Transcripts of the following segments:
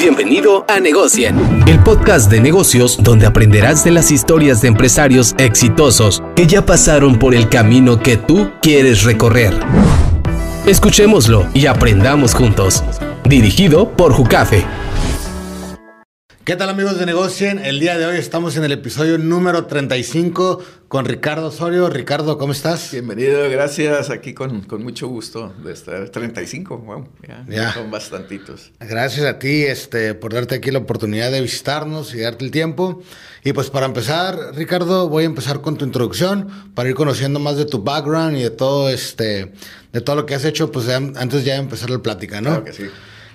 Bienvenido a Negocien, el podcast de negocios donde aprenderás de las historias de empresarios exitosos que ya pasaron por el camino que tú quieres recorrer. Escuchémoslo y aprendamos juntos. Dirigido por Jucafe. ¿Qué tal amigos de Negocien? El día de hoy estamos en el episodio número 35 con Ricardo Osorio. Ricardo, ¿cómo estás? Bienvenido, gracias. Aquí con, con mucho gusto de estar. 35, wow, ya, son bastantitos. Gracias a ti este, por darte aquí la oportunidad de visitarnos y darte el tiempo. Y pues para empezar, Ricardo, voy a empezar con tu introducción para ir conociendo más de tu background y de todo, este, de todo lo que has hecho, pues antes ya de empezar la plática, ¿no? Claro que sí.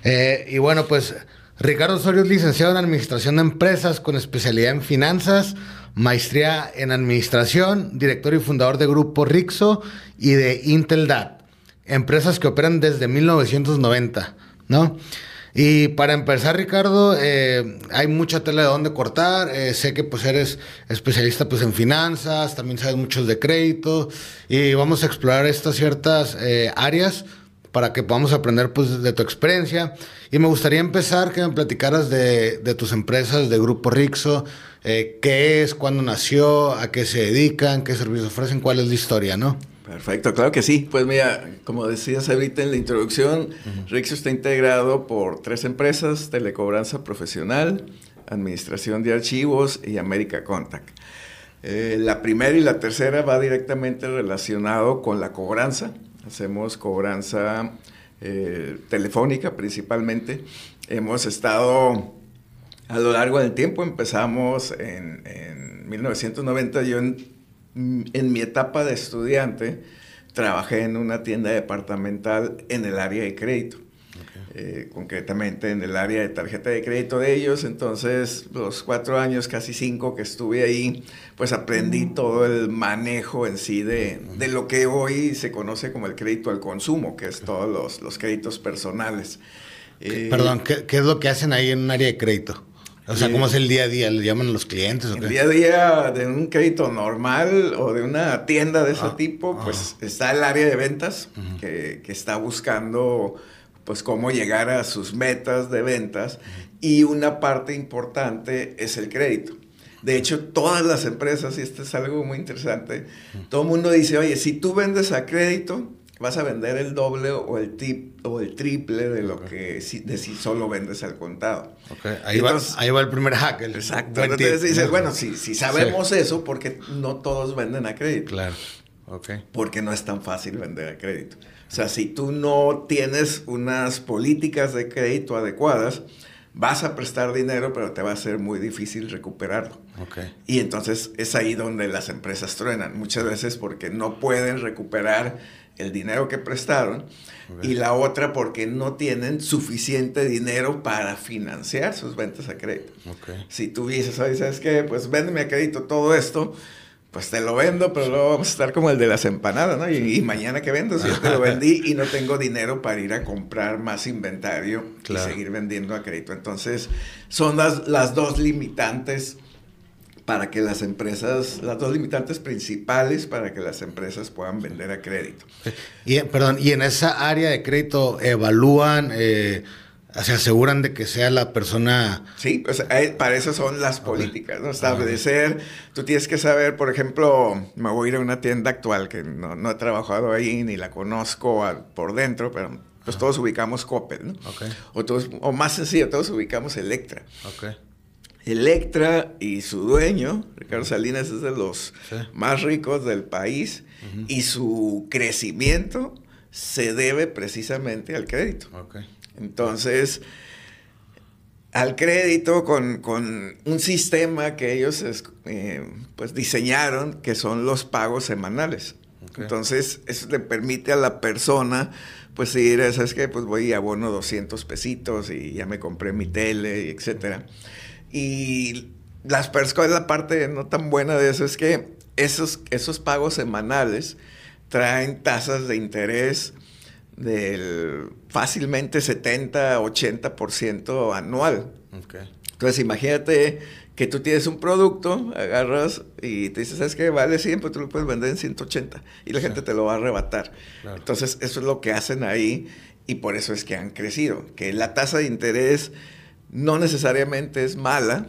Eh, y bueno, pues Ricardo Osorio es licenciado en Administración de Empresas con especialidad en Finanzas, maestría en Administración, director y fundador de Grupo Rixo y de Intel Dat, empresas que operan desde 1990, ¿no? Y para empezar, Ricardo, eh, hay mucha tela de dónde cortar. Eh, sé que pues eres especialista pues en finanzas, también sabes muchos de crédito y vamos a explorar estas ciertas eh, áreas para que podamos aprender pues, de tu experiencia. Y me gustaría empezar que me platicaras de, tus empresas, de Grupo Rixo, eh, qué es, cuándo nació, a qué se dedican, qué servicios ofrecen, cuál es la historia, ¿no? Perfecto, claro que sí. Pues mira, como decías ahorita en la introducción, Rixo está integrado por tres empresas, Telecobranza Profesional, Administración de Archivos y América Contact. Eh, la primera y la tercera va directamente relacionado con la cobranza, hacemos cobranza eh, telefónica principalmente. Hemos estado a lo largo del tiempo, empezamos en, 1990, yo en, mi etapa de estudiante trabajé en una tienda departamental en el área de crédito. Eh, concretamente en el área de tarjeta de crédito de ellos. Entonces, los cuatro años, casi cinco que estuve ahí, pues aprendí todo el manejo en sí de, de lo que hoy se conoce como el crédito al consumo, que es todos los, los créditos personales. Eh, perdón, ¿qué, ¿qué, es lo que hacen ahí en un área de crédito? O sea, ¿cómo es el día a día? ¿Le llaman a los clientes? El día a día de un crédito normal o de una tienda de ese ah, tipo, pues está el área de ventas que, que, está buscando pues cómo llegar a sus metas de ventas y una parte importante es el crédito. De hecho, todas las empresas, y esto es algo muy interesante, todo el mundo dice, oye, si tú vendes a crédito, vas a vender el doble o el, tip, o el triple de lo que si, de si solo vendes al contado. Ahí, va, ahí, va, el primer hack. exacto. Entonces dices, bueno, si, si sabemos eso, porque no todos venden a crédito. Claro. Porque no es tan fácil vender a crédito. O sea, si tú no tienes unas políticas de crédito adecuadas, vas a prestar dinero, pero te va a ser muy difícil recuperarlo. Okay. Y entonces es ahí donde las empresas truenan, muchas veces porque no pueden recuperar el dinero que prestaron y la otra porque no tienen suficiente dinero para financiar sus ventas a crédito. Okay. Si tú dices, ¿sabes qué? Pues véndeme a crédito todo esto, pues te lo vendo, pero luego vamos a estar como el de las empanadas, ¿no? Y, mañana que vendo, si yo te lo vendí y no tengo dinero para ir a comprar más inventario y seguir vendiendo a crédito. Entonces, son las, las dos limitantes para que las empresas, las dos limitantes principales para que las empresas puedan vender a crédito. Y, perdón, y en esa área de crédito evalúan... Eh, se aseguran de que sea la persona... Sí, pues para eso son las políticas, ¿no? Establecer, tú tienes que saber, por ejemplo, me voy a ir a una tienda actual que no, he trabajado ahí ni la conozco por dentro, pero pues todos ubicamos Coppel, ¿no? O, todos, o más sencillo, todos ubicamos Electra. Okay. Electra y su dueño, Ricardo Salinas, es de los más ricos del país y su crecimiento se debe precisamente al crédito. Okay. Entonces, al crédito con, un sistema que ellos eh, pues diseñaron, que son los pagos semanales. Entonces, eso le permite a la persona, pues ir, ¿sabes qué? Pues voy y abono 200 pesitos y ya me compré mi tele, etc. Y las personas, la parte no tan buena de eso es que esos, esos pagos semanales traen tasas de interés del fácilmente 70, 80% anual. Entonces imagínate que tú tienes un producto, agarras y te dices, ¿sabes qué? Vale 100, pues tú lo puedes vender en 180 y la gente te lo va a arrebatar. Entonces eso es lo que hacen ahí y por eso es que han crecido, que la tasa de interés no necesariamente es mala,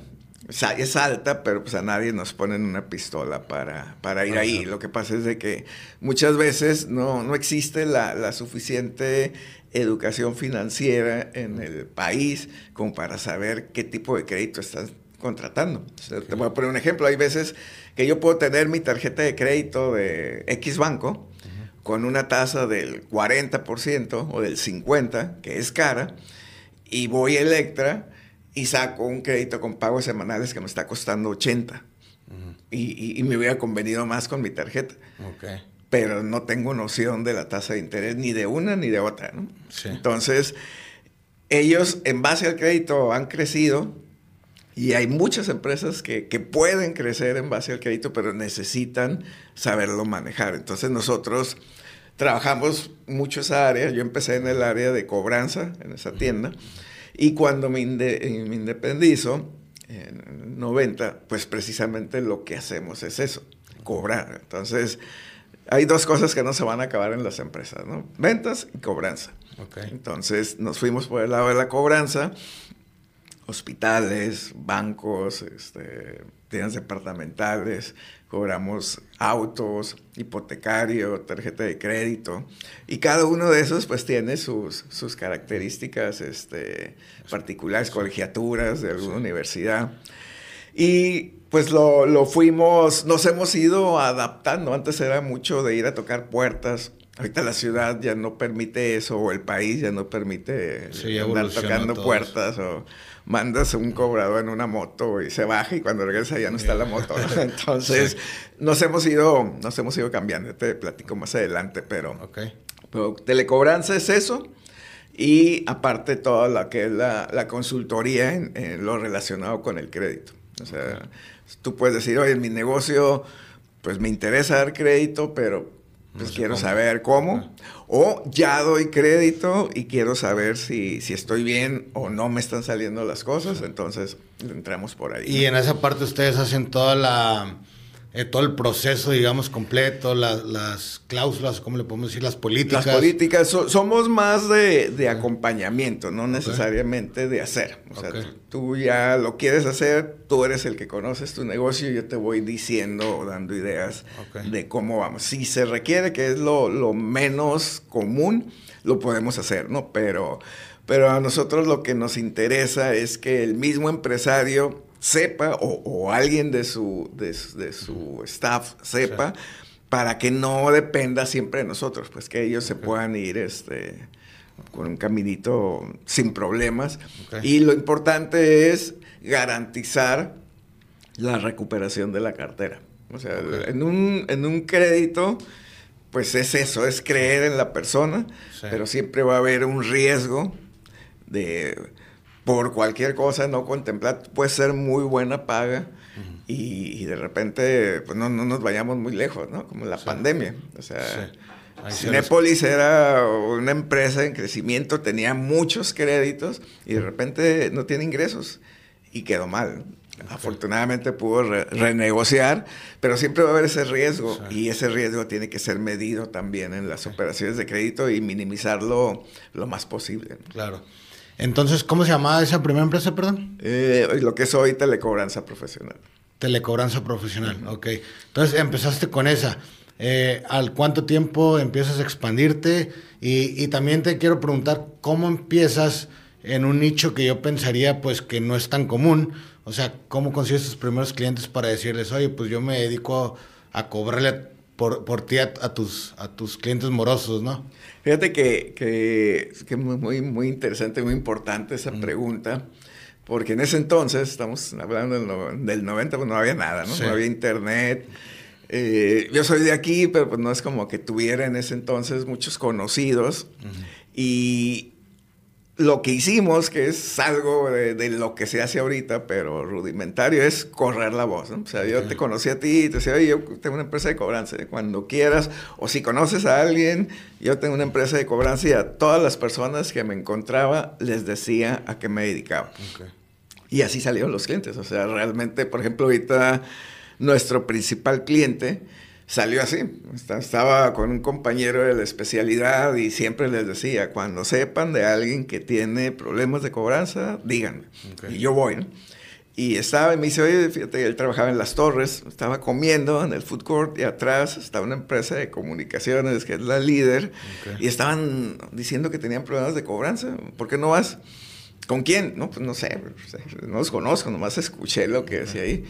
es alta, pero pues a nadie nos ponen una pistola para, para ir ahí. Lo que pasa es de que muchas veces no, no existe la, la, suficiente educación financiera en el país como para saber qué tipo de crédito estás contratando. Te voy a poner un ejemplo. Hay veces que yo puedo tener mi tarjeta de crédito de X banco con una tasa del 40% o del 50%, que es cara, y voy a Electra y saco un crédito con pagos semanales que me está costando 80. y, me hubiera convenido más con mi tarjeta. Pero no tengo noción de la tasa de interés ni de una ni de otra. Entonces, ellos en base al crédito han crecido y hay muchas empresas que, que, pueden crecer en base al crédito, pero necesitan saberlo manejar. Entonces nosotros trabajamos mucho esa área. Yo empecé en el área de cobranza, en esa tienda. Y cuando me, independizo, en 90, pues precisamente lo que hacemos es eso, cobrar. Entonces, hay dos cosas que no se van a acabar en las empresas, ¿no? Ventas y cobranza. Entonces, nos fuimos por el lado de la cobranza, hospitales, bancos, este, tiendas departamentales, cobramos autos, hipotecario, tarjeta de crédito, y cada uno de esos pues tiene sus, sus características este, particulares, colegiaturas de alguna universidad. Y pues lo, lo, fuimos, nos hemos ido adaptando. Antes era mucho de ir a tocar puertas. Ahorita la ciudad ya no permite eso, o el país ya no permite andar tocando puertas, o, mandas un cobrador en una moto y se baja y cuando regresa ya no está la moto. Entonces, nos hemos ido, nos hemos ido cambiando. Te platico más adelante, pero, pero telecobranza es eso. Y aparte toda la que es la, consultoría en, lo relacionado con el crédito. O sea, tú puedes decir, oye, en mi negocio, pues me interesa dar crédito, pero pues quiero saber cómo. O ya doy crédito y quiero saber si, si, estoy bien o no me están saliendo las cosas. Entonces entramos por ahí. Y en esa parte ustedes hacen toda la eh, todo el proceso, digamos, completo, las cláusulas, ¿cómo le podemos decir? Las políticas. Las políticas, somos más de, acompañamiento, no necesariamente de hacer. O sea, tú, ya lo quieres hacer, tú eres el que conoces tu negocio, yo te voy diciendo o dando ideas de cómo vamos. Si se requiere, que es lo, lo menos común, lo podemos hacer, ¿no? Pero, pero a nosotros lo que nos interesa es que el mismo empresario sepa o, alguien de su, de, su staff sepa para que no dependa siempre de nosotros, pues que ellos se puedan ir este, con un caminito sin problemas. Y lo importante es garantizar la recuperación de la cartera. O sea, en, un, en un crédito, pues es eso, es creer en la persona, pero siempre va a haber un riesgo de por cualquier cosa no contemplar, puede ser muy buena paga y, de repente pues no, nos vayamos muy lejos, ¿no? Como la pandemia. O sea, Cinepolis era una empresa en crecimiento, tenía muchos créditos y de repente no tiene ingresos y quedó mal. Afortunadamente pudo renegociar, pero siempre va a haber ese riesgo y ese riesgo tiene que ser medido también en las operaciones de crédito y minimizarlo lo más posible. Claro. Entonces, ¿cómo se llamaba esa primera empresa, perdón? Eh, lo que es hoy telecobranza profesional. Telecobranza profesional, ok. Entonces empezaste con esa. Eh, ¿Al cuánto tiempo empiezas a expandirte? Y, también te quiero preguntar, ¿cómo empiezas en un nicho que yo pensaría pues que no es tan común? O sea, ¿cómo consigues tus primeros clientes para decirles, oye, pues yo me dedico a cobrarle por, por ti a, tus, a tus clientes morosos, ¿no? Fíjate que, que, que es muy, muy interesante, muy importante esa pregunta, porque en ese entonces, estamos hablando del, 90, pues no había nada, ¿no? No había internet. Eh, yo soy de aquí, pero pues no es como que tuviera en ese entonces muchos conocidos. Y lo que hicimos, que es algo de, lo que se hace ahorita, pero rudimentario, es correr la voz. O sea, yo te conocí a ti y te decía, oye, yo tengo una empresa de cobranza, cuando quieras, o si conoces a alguien, yo tengo una empresa de cobranza y a todas las personas que me encontraba les decía a qué me dedicaba. Y así salieron los clientes. O sea, realmente, por ejemplo, ahorita nuestro principal cliente, salió así. Estaba con un compañero de la especialidad y siempre les decía, cuando sepan de alguien que tiene problemas de cobranza, díganme. Y yo voy, ¿no? Y estaba, y me dice, oye, fíjate, él trabajaba en Las Torres, estaba comiendo en el food court y atrás estaba una empresa de comunicaciones que es la líder y estaban diciendo que tenían problemas de cobranza. ¿Por qué no vas? ¿Con quién? No, pues no sé, no los conozco, nomás escuché lo que decía ahí.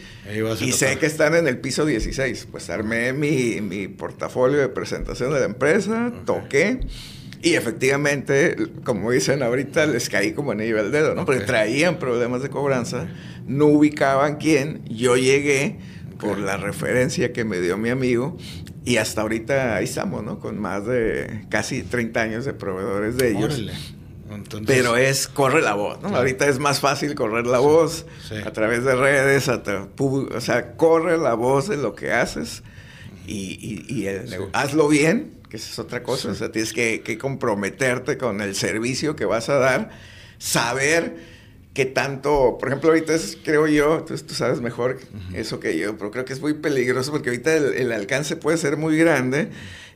y sé que están en el piso 16. Pues armé mi, mi portafolio de presentación de la empresa, toqué. Y efectivamente, como dicen ahorita, les caí como anillo al dedo, ¿no? Porque traían problemas de cobranza no ubicaban quién. Yo llegué por la referencia que me dio mi amigo y hasta ahorita ahí estamos, ¿no? Con más de casi 30 años de proveedores de ellos. Pero es, corre la voz, ¿no? Ahorita es más fácil correr la voz a través de redes, o sea, corre la voz de lo que haces y, hazlo bien, que esa es otra cosa, o sea, tienes que, que comprometerte con el servicio que vas a dar, saber que tanto, por ejemplo, ahorita es, creo yo, tú, tú sabes mejor eso que yo, pero creo que es muy peligroso porque ahorita el, alcance puede ser muy grande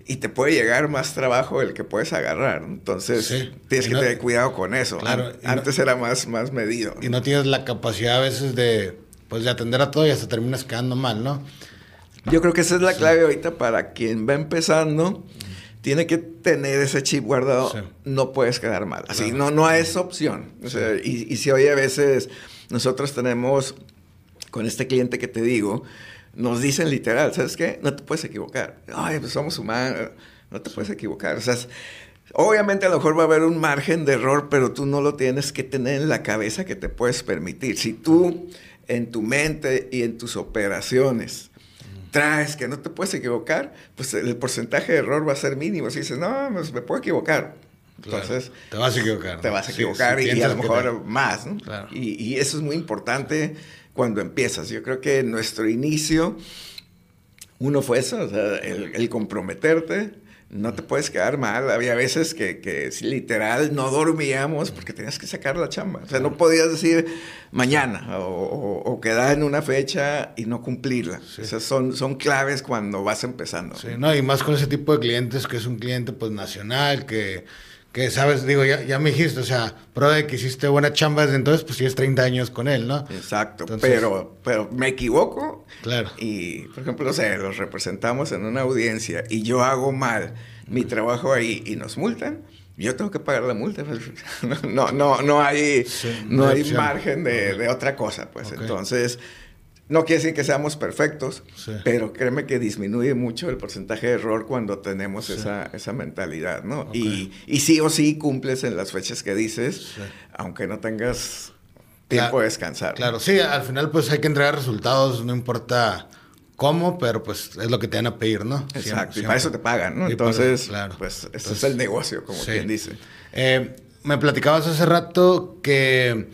y te puede llegar más trabajo el que puedes agarrar. Entonces, tienes que tener cuidado con eso. Antes era más, más medido. Y no tienes la capacidad a veces de, pues, de atender a todo y hasta terminas quedando mal, ¿no? Yo creo que esa es la clave ahorita para quien va empezando tiene que tener ese chip guardado, no puedes quedar mal. Así, no, no es opción. y, si hoy a veces nosotros tenemos, con este cliente que te digo, nos dicen literal, ¿sabes qué? No te puedes equivocar. Ay, pues somos humanos, no te puedes equivocar. O sea, obviamente a lo mejor va a haber un margen de error, pero tú no lo tienes que tener en la cabeza que te puedes permitir. Si tú en tu mente y en tus operaciones traes, que no te puedes equivocar, pues el porcentaje de error va a ser mínimo. Si dices, no, pues me puedo equivocar. Entonces, te vas a equivocar. Te vas a equivocar y, a lo mejor más. ¿no? Y, y, eso es muy importante cuando empiezas. Yo creo que nuestro inicio, uno fue eso, o sea, el, el comprometerte, no te puedes quedar mal. Había veces que, que literal no dormíamos porque tenías que sacar la chamba. O sea, no podías decir mañana o, quedar en una fecha y no cumplirla. Esas son, son claves cuando vas empezando. Sí, no, y más con ese tipo de clientes que es un cliente pues nacional, que que sabes, digo, ya, ya me dijiste, o sea, pro de que hiciste buena chamba desde entonces, pues tienes 30 años con él, ¿no? Exacto, pero, pero me equivoco. Claro. Y, por ejemplo, o sea, los representamos en una audiencia y yo hago mal mi trabajo ahí y nos multan, yo tengo que pagar la multa. No, no, no hay, no hay margen de, de, otra cosa, pues. Entonces, no quiere decir que seamos perfectos, pero créeme que disminuye mucho el porcentaje de error cuando tenemos esa, esa, mentalidad, ¿no? Y, y, sí o sí cumples en las fechas que dices, aunque no tengas tiempo de descansar. Claro, sí, al final pues hay que entregar resultados, no importa cómo, pero pues es lo que te van a pedir, ¿no? Exacto, y para eso te pagan, ¿no? Entonces, claro. pues ese es el negocio, como quien dice. Eh, me platicabas hace rato que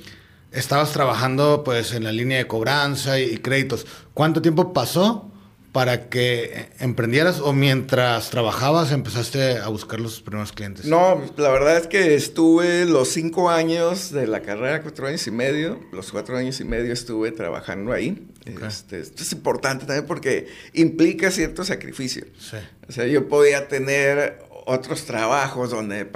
estabas trabajando pues en la línea de cobranza y, créditos. ¿Cuánto tiempo pasó para que emprendieras o mientras trabajabas empezaste a buscar los primeros clientes? No, la verdad es que estuve los cinco años de la carrera, cuatro años y medio, los cuatro años y medio estuve trabajando ahí. Este, esto es importante también porque implica cierto sacrificio. O sea, yo podía tener otros trabajos donde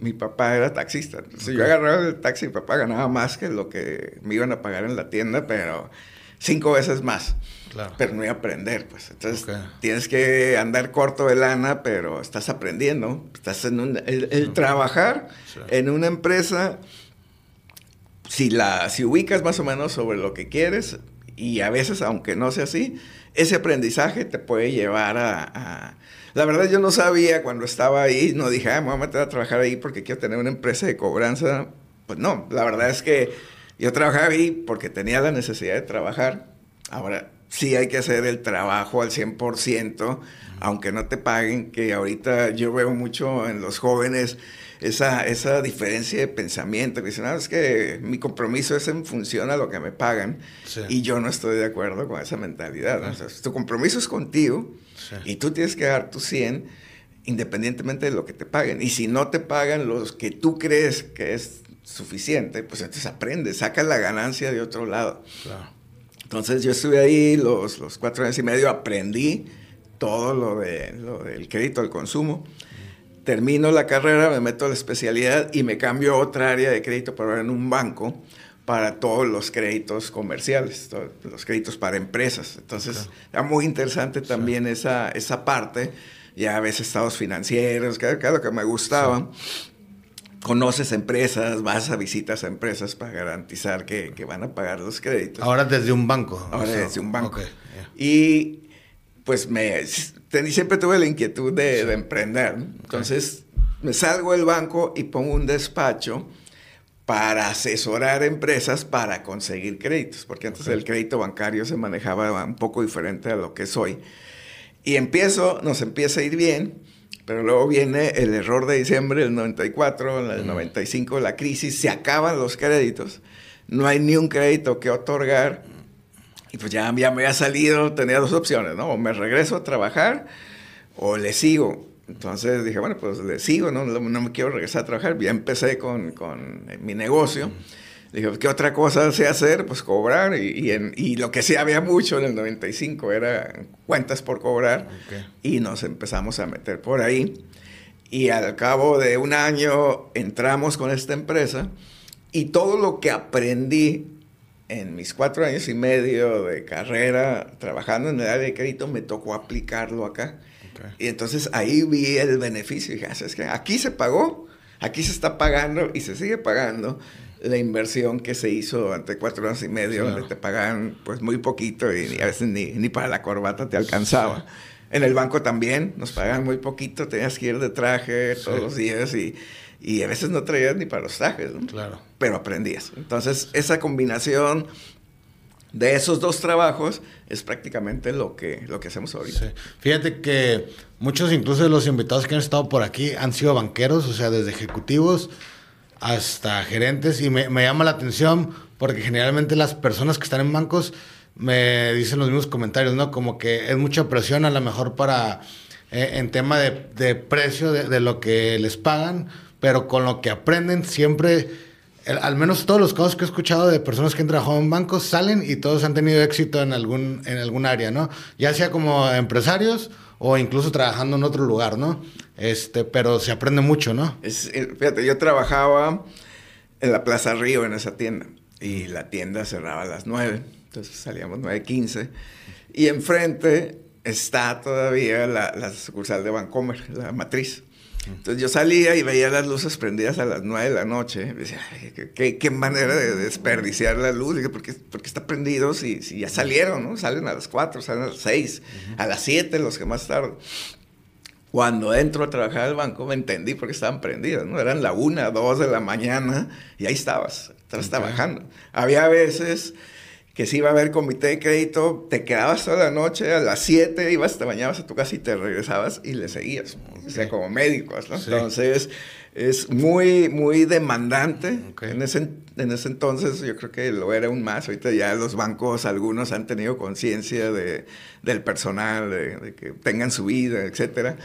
mi papá era taxista. Entonces yo agarraba el taxi, mi papá ganaba más que lo que me iban a pagar en la tienda, pero cinco veces más. Claro. Pero no iba a aprender, pues. Entonces tienes que andar corto de lana, pero estás aprendiendo. Estás en un, el, trabajar en una empresa, si, la, si ubicas más o menos sobre lo que quieres, y a veces, aunque no sea así, ese aprendizaje te puede llevar a la verdad yo no sabía cuando estaba ahí, no dije, ah, me voy a meter a trabajar ahí porque quiero tener una empresa de cobranza. Pues no, la verdad es que yo trabajaba ahí porque tenía la necesidad de trabajar. Ahora, sí hay que hacer el trabajo al 100%, aunque no te paguen, que ahorita yo veo mucho en los jóvenes esa, esa diferencia de pensamiento, que dicen, ah, es que mi compromiso es en función a lo que me pagan, y yo no estoy de acuerdo con esa mentalidad. tu compromiso es contigo, y tú tienes que dar tu 100 independientemente de lo que te paguen. Y si no te pagan los que tú crees que es suficiente, pues entonces aprende, saca la ganancia de otro lado. Entonces yo estuve ahí los, los cuatro años y medio, aprendí todo lo, de, lo del crédito al consumo. Termino la carrera, me meto a la especialidad y me cambio a otra área de crédito, pero en un banco para todos los créditos comerciales, los créditos para empresas. Entonces, era muy interesante también esa, esa parte. Ya ves estados financieros, que era lo que me gustaba. Conoces empresas, vas a visitas a empresas para garantizar que, que, van a pagar los créditos. Ahora desde un banco. Ahora desde un banco. Y pues me, siempre tuve la inquietud de, de emprender. Entonces me salgo del banco y pongo un despacho para asesorar empresas para conseguir créditos, porque antes el crédito bancario se manejaba un poco diferente a lo que es hoy. Y empiezo, nos empieza a ir bien, pero luego viene el error de diciembre del 94, el 95, la crisis, se acaban los créditos, no hay ni un crédito que otorgar, y pues ya, ya me había salido, tenía dos opciones, ¿no? O me regreso a trabajar o le sigo. Entonces dije, bueno, pues le sigo, no, no me quiero regresar a trabajar. Ya empecé con, con mi negocio. Dije, ¿qué otra cosa sé hacer? Pues cobrar. Y, y, lo que sí había mucho en el 95 era cuentas por cobrar. Y nos empezamos a meter por ahí. Y al cabo de un año entramos con esta empresa. Y todo lo que aprendí en mis cuatro años y medio de carrera trabajando en el área de crédito me tocó aplicarlo acá. Y entonces ahí vi el beneficio y dije, ah, que aquí se pagó, aquí se está pagando y se sigue pagando la inversión que se hizo durante cuatro años y medio, donde te pagan pues muy poquito y a veces ni, ni, para la corbata te alcanzaba. En el banco también nos pagan muy poquito, tenías que ir de traje todos los días y, y, a veces no traías ni para los trajes, Claro. Pero aprendías. Entonces, esa combinación de esos dos trabajos es prácticamente lo que, lo que hacemos ahorita. Fíjate que muchos incluso de los invitados que han estado por aquí han sido banqueros, o sea, desde ejecutivos hasta gerentes, y me, llama la atención porque generalmente las personas que están en bancos me dicen los mismos comentarios, ¿no? Como que es mucha presión a lo mejor para, eh, en tema de, precio de, de lo que les pagan, pero con lo que aprenden siempre al menos todos los casos que he escuchado de personas que han trabajado en bancos salen y todos han tenido éxito en algún, en algún área, ¿no? Ya sea como empresarios o incluso trabajando en otro lugar, ¿no? Este, pero se aprende mucho, ¿no? Es, eh, fíjate, yo trabajaba en la Plaza Río en esa tienda y la tienda cerraba a las 9, entonces salíamos 9.15 y enfrente está todavía la, la sucursal de Bancomer, la matriz. Entonces yo salía y veía las luces prendidas a las 9 de la noche. Y decía, ¿qué, qué, manera de desperdiciar la luz. Dije, ¿por qué, porque está prendido si, si, ya salieron? ¿no? Salen a las 4, salen a las 6, a las 7 los que más tarde. Cuando entro a trabajar al banco me entendí porque estaban prendidas, ¿no? Eran la 1, 2 de la mañana y ahí estabas, estabas trabajando. Había veces que si iba a haber comité de crédito, te quedabas toda la noche, a las 7 ibas, te bañabas a tu casa y te regresabas y le seguías, o sea, como médicos, ¿no? Entonces, es muy, muy demandante. En, ese, en ese entonces yo creo que lo era aún más. Ahorita ya los bancos, algunos han tenido conciencia de, del personal, de, de, que tengan su vida, etcétera.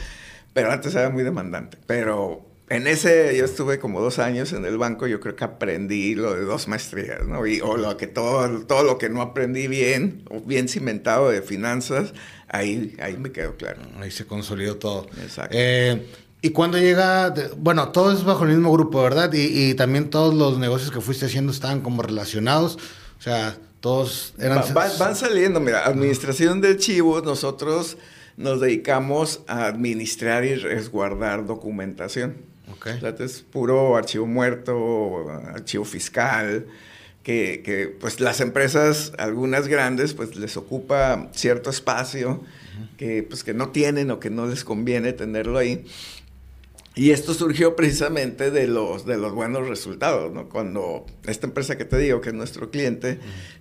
Pero antes era muy demandante. Pero en ese, yo estuve como dos años en el banco, yo creo que aprendí lo de dos maestrías, ¿no? Y, o lo que todo, todo lo que no aprendí bien, o bien cimentado de finanzas, ahí, ahí me quedó claro. Ahí se consolidó todo. Exacto. Eh, ¿Y cuando llega, bueno, todo es bajo el mismo grupo, ¿verdad? Y, y, también todos los negocios que fuiste haciendo estaban como relacionados, o sea, todos eran... van saliendo, mira, administración de archivos, nosotros nos dedicamos a administrar y resguardar documentación. Okay. es puro archivo muerto, archivo fiscal, que, que, pues las empresas, algunas grandes, pues les ocupa cierto espacio que, pues, que no tienen o que no les conviene tenerlo ahí. Y esto surgió precisamente de los, de los buenos resultados, ¿no? Cuando esta empresa que te digo, que es nuestro cliente,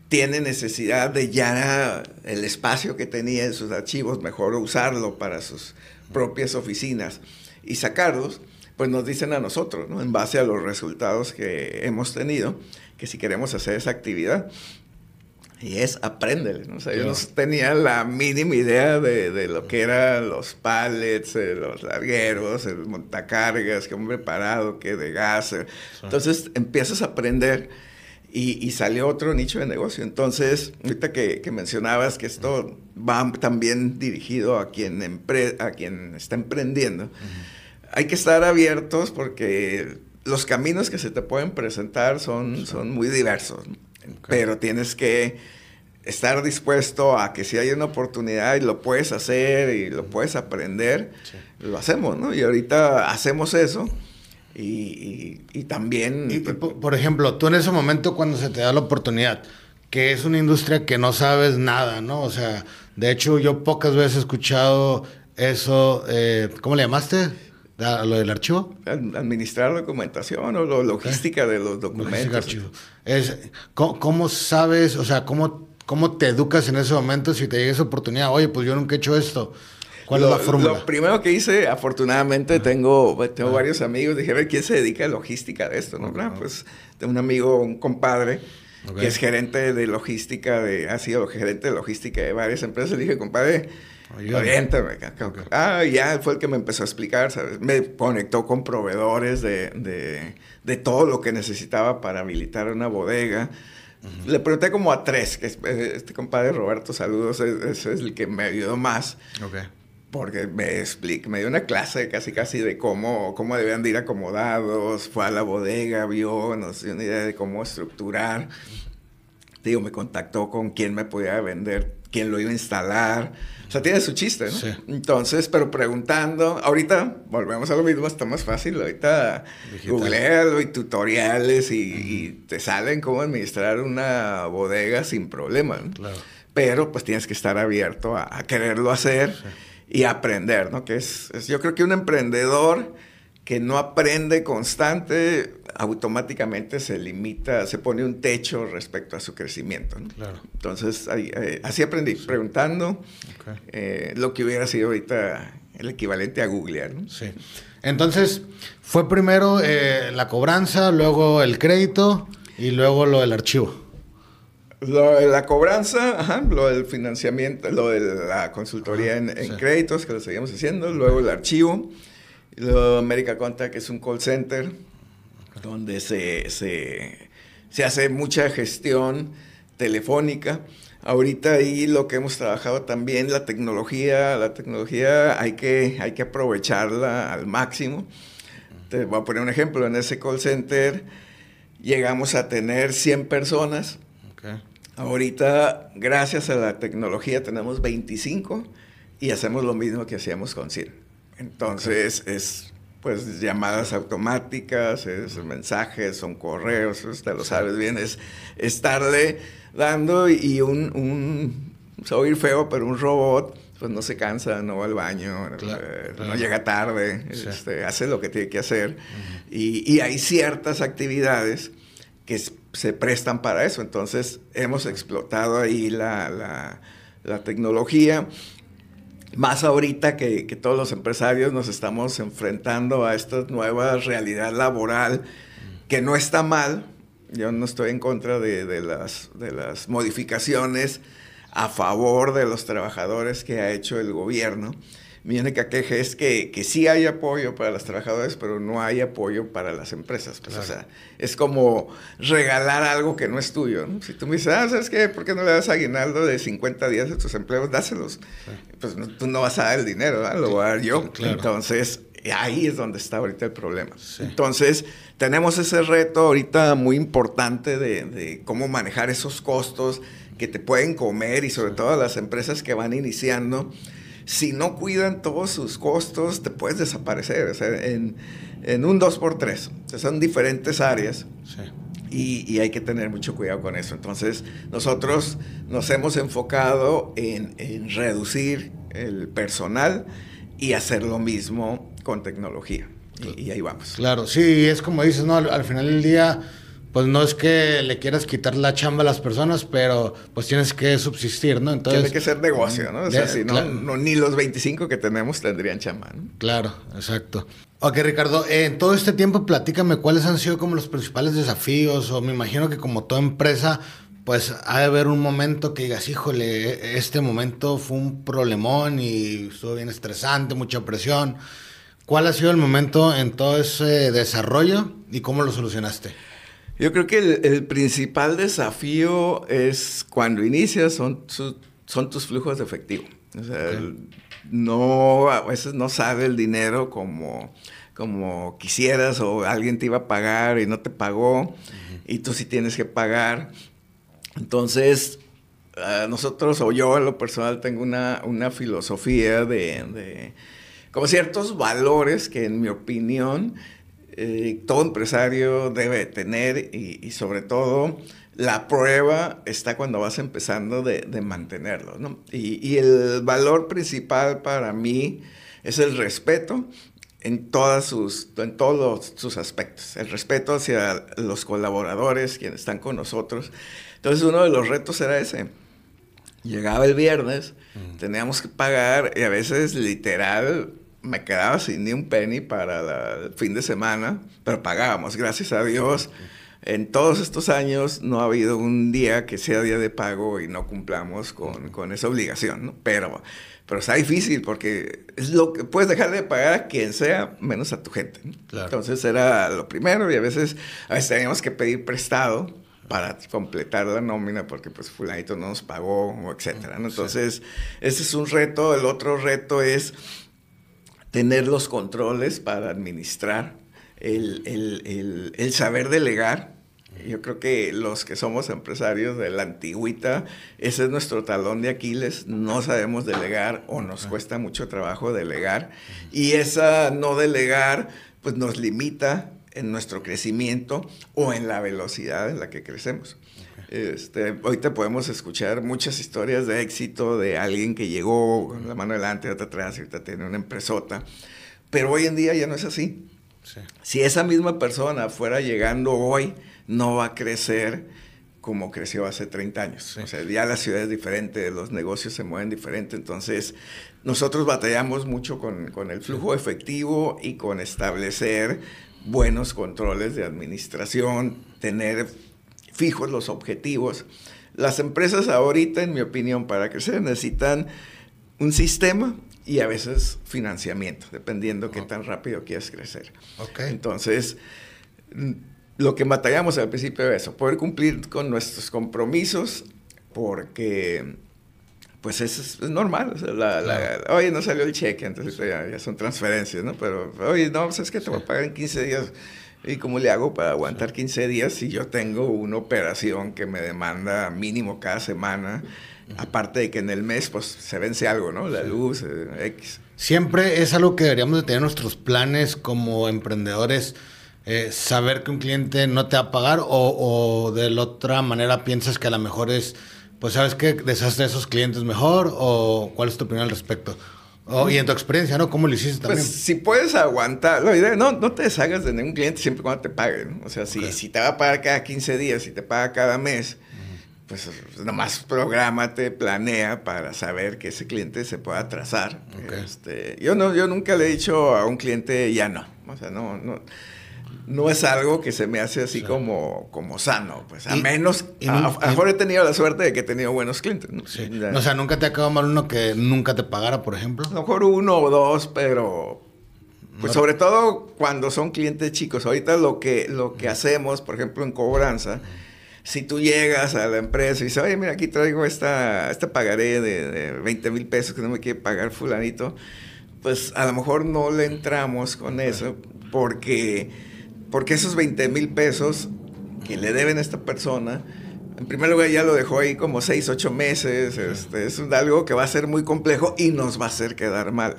tiene necesidad de ya el espacio que tenía en sus archivos, mejor usarlo para sus propias oficinas y sacarlos, pues nos dicen a nosotros, ¿no? en base a los resultados que hemos tenido, que si queremos hacer esa actividad, y es apréndele, ¿no? O sea, yo no tenía la mínima idea de, de lo que eran los pallets, eh, los largueros, el montacargas, que un preparado, que de gas. Eh. Entonces empiezas a aprender y, salió otro nicho de negocio. Entonces, ahorita que, mencionabas que esto va también dirigido a quien, a quien está emprendiendo, hay que estar abiertos porque los caminos que se te pueden presentar son, son muy diversos, pero tienes que estar dispuesto a que si hay una oportunidad y lo puedes hacer y lo puedes aprender, lo hacemos, ¿no? Y ahorita hacemos eso y, también... por ejemplo, tú en ese momento cuando se te da la oportunidad, que es una industria que no sabes nada, ¿no? O sea, de hecho yo pocas veces he escuchado eso, eh, ¿cómo le llamaste? ¿A lo del archivo? Administrar documentación o la logística de los documentos. Es, ¿cómo, sabes, o sea, cómo, cómo te educas en ese momento si te llega esa oportunidad? Oye, pues yo nunca he hecho esto. ¿Cuál es la fórmula? Lo primero que hice, afortunadamente, tengo, tengo varios amigos. Dije, a ver, ¿quién se dedica a logística de esto? ¿no? pues tengo un amigo, un compadre, que es gerente de logística, de, ha sido gerente de logística de varias empresas. Le dije, compadre, oriéntame. Ah, ya fue el que me empezó a explicar, ¿sabes? Me conectó con proveedores de, de, de todo lo que necesitaba para habilitar una bodega. Le pregunté como a tres, que eh, este compadre Roberto, saludos, es, es, el que me ayudó más. Okay porque me explica, me dio una clase casi casi de cómo, cómo debían de ir acomodados, fue a la bodega, vio, no sé, una idea de cómo estructurar. Digo, me contactó con quién me podía vender, quién lo iba a instalar. O sea, tiene su chiste, ¿no? Sí. Entonces, pero preguntando, ahorita volvemos a lo mismo, está más fácil. Ahorita googlealo y tutoriales y, te salen cómo administrar una bodega sin problema. Claro. Pero pues tienes que estar abierto a, a quererlo hacer. Sí y aprender, ¿no? Que es, yo creo que un emprendedor que no aprende constante, automáticamente se limita, se pone un techo respecto a su crecimiento. ¿no? Claro. Entonces, eh, así aprendí, preguntando eh, lo que hubiera sido ahorita el equivalente a googlear. ¿no? Sí. Entonces, fue primero eh, la cobranza, luego el crédito y luego lo del archivo. Lo de la cobranza, lo del financiamiento, lo de la consultoría en, créditos, que lo seguimos haciendo, luego el archivo, luego América Contact, que es un call center, donde se, se, hace mucha gestión telefónica. Ahorita ahí lo que hemos trabajado también, la tecnología, la tecnología hay que, hay que aprovecharla al máximo. Te voy a poner un ejemplo, en ese call center llegamos a tener 100 personas Ahorita, gracias a la tecnología, tenemos 25 y hacemos lo mismo que hacíamos con 100. Entonces, es pues llamadas automáticas, es mensajes, son correos, usted lo sabes bien, es estarle dando y un, un oír feo, pero un robot pues no se cansa, no va al baño, eh, no llega tarde, este, hace lo que tiene que hacer. y, y, hay ciertas actividades que se prestan para eso. Entonces hemos explotado ahí la, tecnología. Más ahorita que, todos los empresarios nos estamos enfrentando a esta nueva realidad laboral, que no está mal. Yo no estoy en contra de, las, de las modificaciones a favor de los trabajadores que ha hecho el gobierno mi única queja es que, que sí hay apoyo para los trabajadores, pero no hay apoyo para las empresas. Pues, O sea, es como regalar algo que no es tuyo. Si tú me dices, ah, ¿sabes qué? ¿Por qué no le das aguinaldo de 50 días a tus empleos? Dáselos. Pues tú no vas a dar el dinero, lo voy a dar yo. Entonces, ahí es donde está ahorita el problema. Entonces, tenemos ese reto ahorita muy importante de, de, cómo manejar esos costos que te pueden comer y sobre todo las empresas que van iniciando si no cuidan todos sus costos, te puedes desaparecer. O sea, en, un 2x3. O sea, son diferentes áreas. Y, hay que tener mucho cuidado con eso. Entonces, nosotros nos hemos enfocado en, reducir el personal y hacer lo mismo con tecnología. Y, ahí vamos. Claro, sí, es como dices, ¿no? al final del día pues no es que le quieras quitar la chamba a las personas, pero pues tienes que subsistir, ¿no? Entonces, Tiene que ser negocio, ¿no? O sea, si no, ni los 25 que tenemos tendrían chamba, ¿no? Claro, exacto. Ok, Ricardo, en todo este tiempo platícame cuáles han sido como los principales desafíos, o me imagino que como toda empresa, pues ha de haber un momento que digas, híjole, este momento fue un problemón y estuvo bien estresante, mucha presión. ¿Cuál ha sido el momento en todo ese desarrollo y cómo lo solucionaste? Yo creo que el, principal desafío es cuando inicias son, son tus flujos de efectivo. O sea, no, a veces no sabe el dinero como, como quisieras o alguien te iba a pagar y no te pagó y tú sí tienes que pagar. Entonces, nosotros o yo en lo personal tengo una, una filosofía de, de, como ciertos valores que en mi opinión eh, todo empresario debe tener y, sobre todo la prueba está cuando vas empezando de, de mantenerlo. ¿no? Y, y, el valor principal para mí es el respeto en, todas sus, en todos sus aspectos. El respeto hacia los colaboradores, quienes están con nosotros. Entonces uno de los retos era ese. Llegaba el viernes, teníamos que pagar y a veces literal me quedaba sin ni un penny para el fin de semana, pero pagábamos, gracias a Dios. En todos estos años no ha habido un día que sea día de pago y no cumplamos con, con esa obligación, ¿no? Pero, pero está difícil porque es lo que puedes dejar de pagar a quien sea, menos a tu gente. Entonces era lo primero y a veces, a veces teníamos que pedir prestado para completar la nómina porque pues fulanito no nos pagó, etcétera. Entonces, ese es un reto. El otro reto es tener los controles para administrar, el, saber delegar. Yo creo que los que somos empresarios de la antigüita, ese es nuestro talón de Aquiles, no sabemos delegar o nos cuesta mucho trabajo delegar y esa no delegar pues nos limita en nuestro crecimiento o en la velocidad en la que crecemos. Este, ahorita podemos escuchar muchas historias de éxito de alguien que llegó con la mano delante, otra atrás, y ahorita tiene una empresota. Pero hoy en día ya no es así. Si esa misma persona fuera llegando hoy, no va a crecer como creció hace 30 años. O sea, ya la ciudad es diferente, los negocios se mueven diferente. Entonces, nosotros batallamos mucho con, con el flujo efectivo y con establecer buenos controles de administración, tener fijos los objetivos. Las empresas ahorita, en mi opinión, para crecer necesitan un sistema y a veces financiamiento, dependiendo qué tan rápido quieras crecer. Entonces, lo que batallamos al principio es eso, poder cumplir con nuestros compromisos, porque pues es, es normal. oye, no salió el cheque, entonces ya, son transferencias, ¿no? Pero, oye, no, ¿sabes que Te voy a pagar en 15 días. ¿Y cómo le hago para aguantar 15 días si yo tengo una operación que me demanda mínimo cada semana? Aparte de que en el mes pues se vence algo, ¿no? La luz, eh, X. Siempre es algo que deberíamos de tener nuestros planes como emprendedores. Eh, saber que un cliente no te va a pagar o, o de la otra manera piensas que a lo mejor es, pues sabes que deshazte de esos clientes mejor o cuál es tu opinión al respecto. Oh, y en tu experiencia, ¿no? ¿Cómo lo hiciste pues, también? Pues si puedes aguantar, la idea, no, no te deshagas de ningún cliente siempre cuando te paguen. O sea, si, si te va a pagar cada 15 días, si te paga cada mes, pues nomás prográmate, planea para saber que ese cliente se pueda atrasar. Este, yo, no, yo nunca le he dicho a un cliente, ya no. O sea, no, no no es algo que se me hace así como, como sano, pues a menos, a, lo mejor he tenido la suerte de que he tenido buenos clientes. ¿no? o sea, nunca te ha quedado mal uno que nunca te pagara, por ejemplo. A lo mejor uno o dos, pero pues sobre todo cuando son clientes chicos. Ahorita lo que, lo que hacemos, por ejemplo, en cobranza, si tú llegas a la empresa y dices, oye, mira, aquí traigo esta, esta pagaré de, de 20 mil pesos que no me quiere pagar fulanito, pues a lo mejor no le entramos con eso porque porque esos 20 mil pesos que le deben a esta persona, en primer lugar ya lo dejó ahí como 6, 8 meses, este, es algo que va a ser muy complejo y nos va a hacer quedar mal.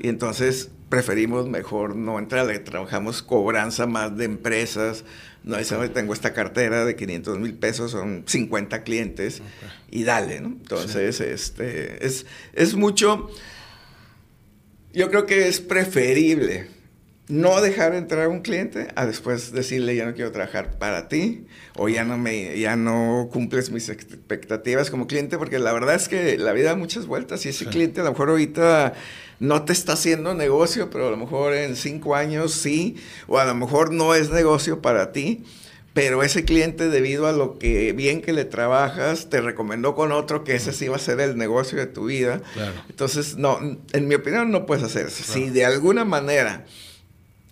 Y entonces preferimos mejor no entrarle, trabajamos cobranza más de empresas, no es tengo esta cartera de 500 mil pesos, son 50 clientes y dale, ¿no? Entonces, este, es, es mucho, yo creo que es preferible no dejar entrar a un cliente a después decirle ya no quiero trabajar para ti o ya no me ya no cumples mis expectativas como cliente porque la verdad es que la vida da muchas vueltas y ese cliente a lo mejor ahorita no te está haciendo negocio pero a lo mejor en cinco años sí o a lo mejor no es negocio para ti pero ese cliente debido a lo que bien que le trabajas te recomendó con otro que ese sí va a ser el negocio de tu vida. Entonces no en mi opinión no puedes hacer eso. Si de alguna manera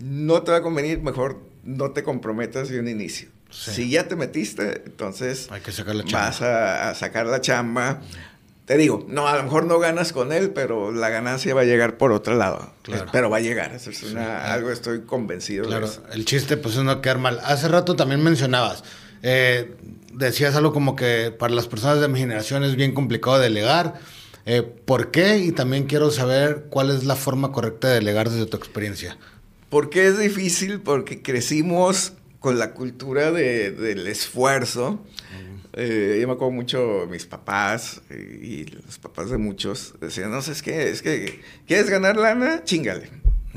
no te va a convenir, mejor no te comprometas de un inicio. Si ya te metiste, entonces Hay que sacar la chamba. vas a, a sacar la chamba. Te digo, no, a lo mejor no ganas con él, pero la ganancia va a llegar por otro lado. Claro. Pero va a llegar. Eso es una- algo, estoy convencido Claro, de eso. el chiste pues es no quedar mal. Hace rato también mencionabas, eh, decías algo como que para las personas de mi generación es bien complicado delegar. Eh, ¿Por qué? Y también quiero saber cuál es la forma correcta de delegar desde tu experiencia. ¿Por qué es difícil? Porque crecimos con la cultura de- del esfuerzo. Eh, yo me acuerdo mucho mis papás eh, y los papás de muchos decían, no sé, es que, es que, ¿quieres ganar lana? Chingale.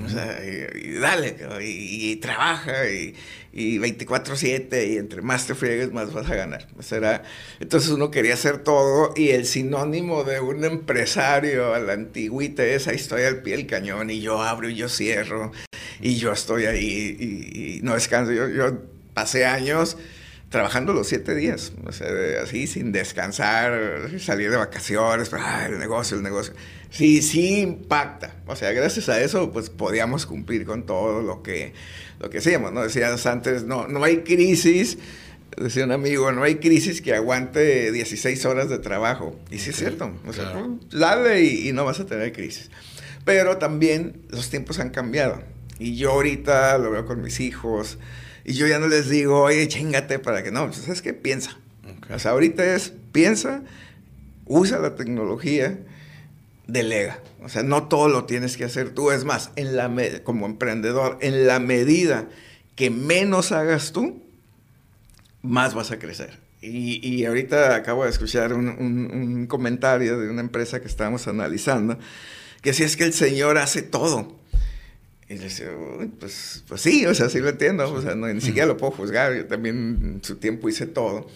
O sea, y, y dale, y, y trabaja, y, y 24-7, y entre más te friegues, más vas a ganar. Era- entonces uno quería hacer todo, y el sinónimo de un empresario a la antigüita es, ahí estoy al pie del cañón, y yo abro y yo cierro, y yo estoy ahí, y, y no descanso. Yo, yo pasé años trabajando los siete días, o sea, así sin descansar, salir de vacaciones, pero, ah, el negocio, el negocio. Sí, sí impacta. O sea, gracias a eso, pues podíamos cumplir con todo lo que, lo que hacíamos, ¿no? Decías antes, no, no hay crisis, decía un amigo, no hay crisis que aguante 16 horas de trabajo. Y sí es cierto, o sea, claro. pues, dale y, y no vas a tener crisis. Pero también los tiempos han cambiado. Y yo ahorita lo veo con mis hijos. Y yo ya no les digo, oye, chingate para que no. Pues, ¿Sabes qué? Piensa. O sea, ahorita es piensa, usa la tecnología, delega. O sea, no todo lo tienes que hacer tú. Es más, en la como emprendedor, en la medida que menos hagas tú, más vas a crecer. Y, y ahorita acabo de escuchar un, un- un comentario de una empresa que estábamos analizando, que si es que el Señor hace todo. Y le decía, "Uy, pues, pues sí, o sea, sí lo entiendo, o sea, no, ni siquiera lo puedo juzgar, yo también en su tiempo hice todo,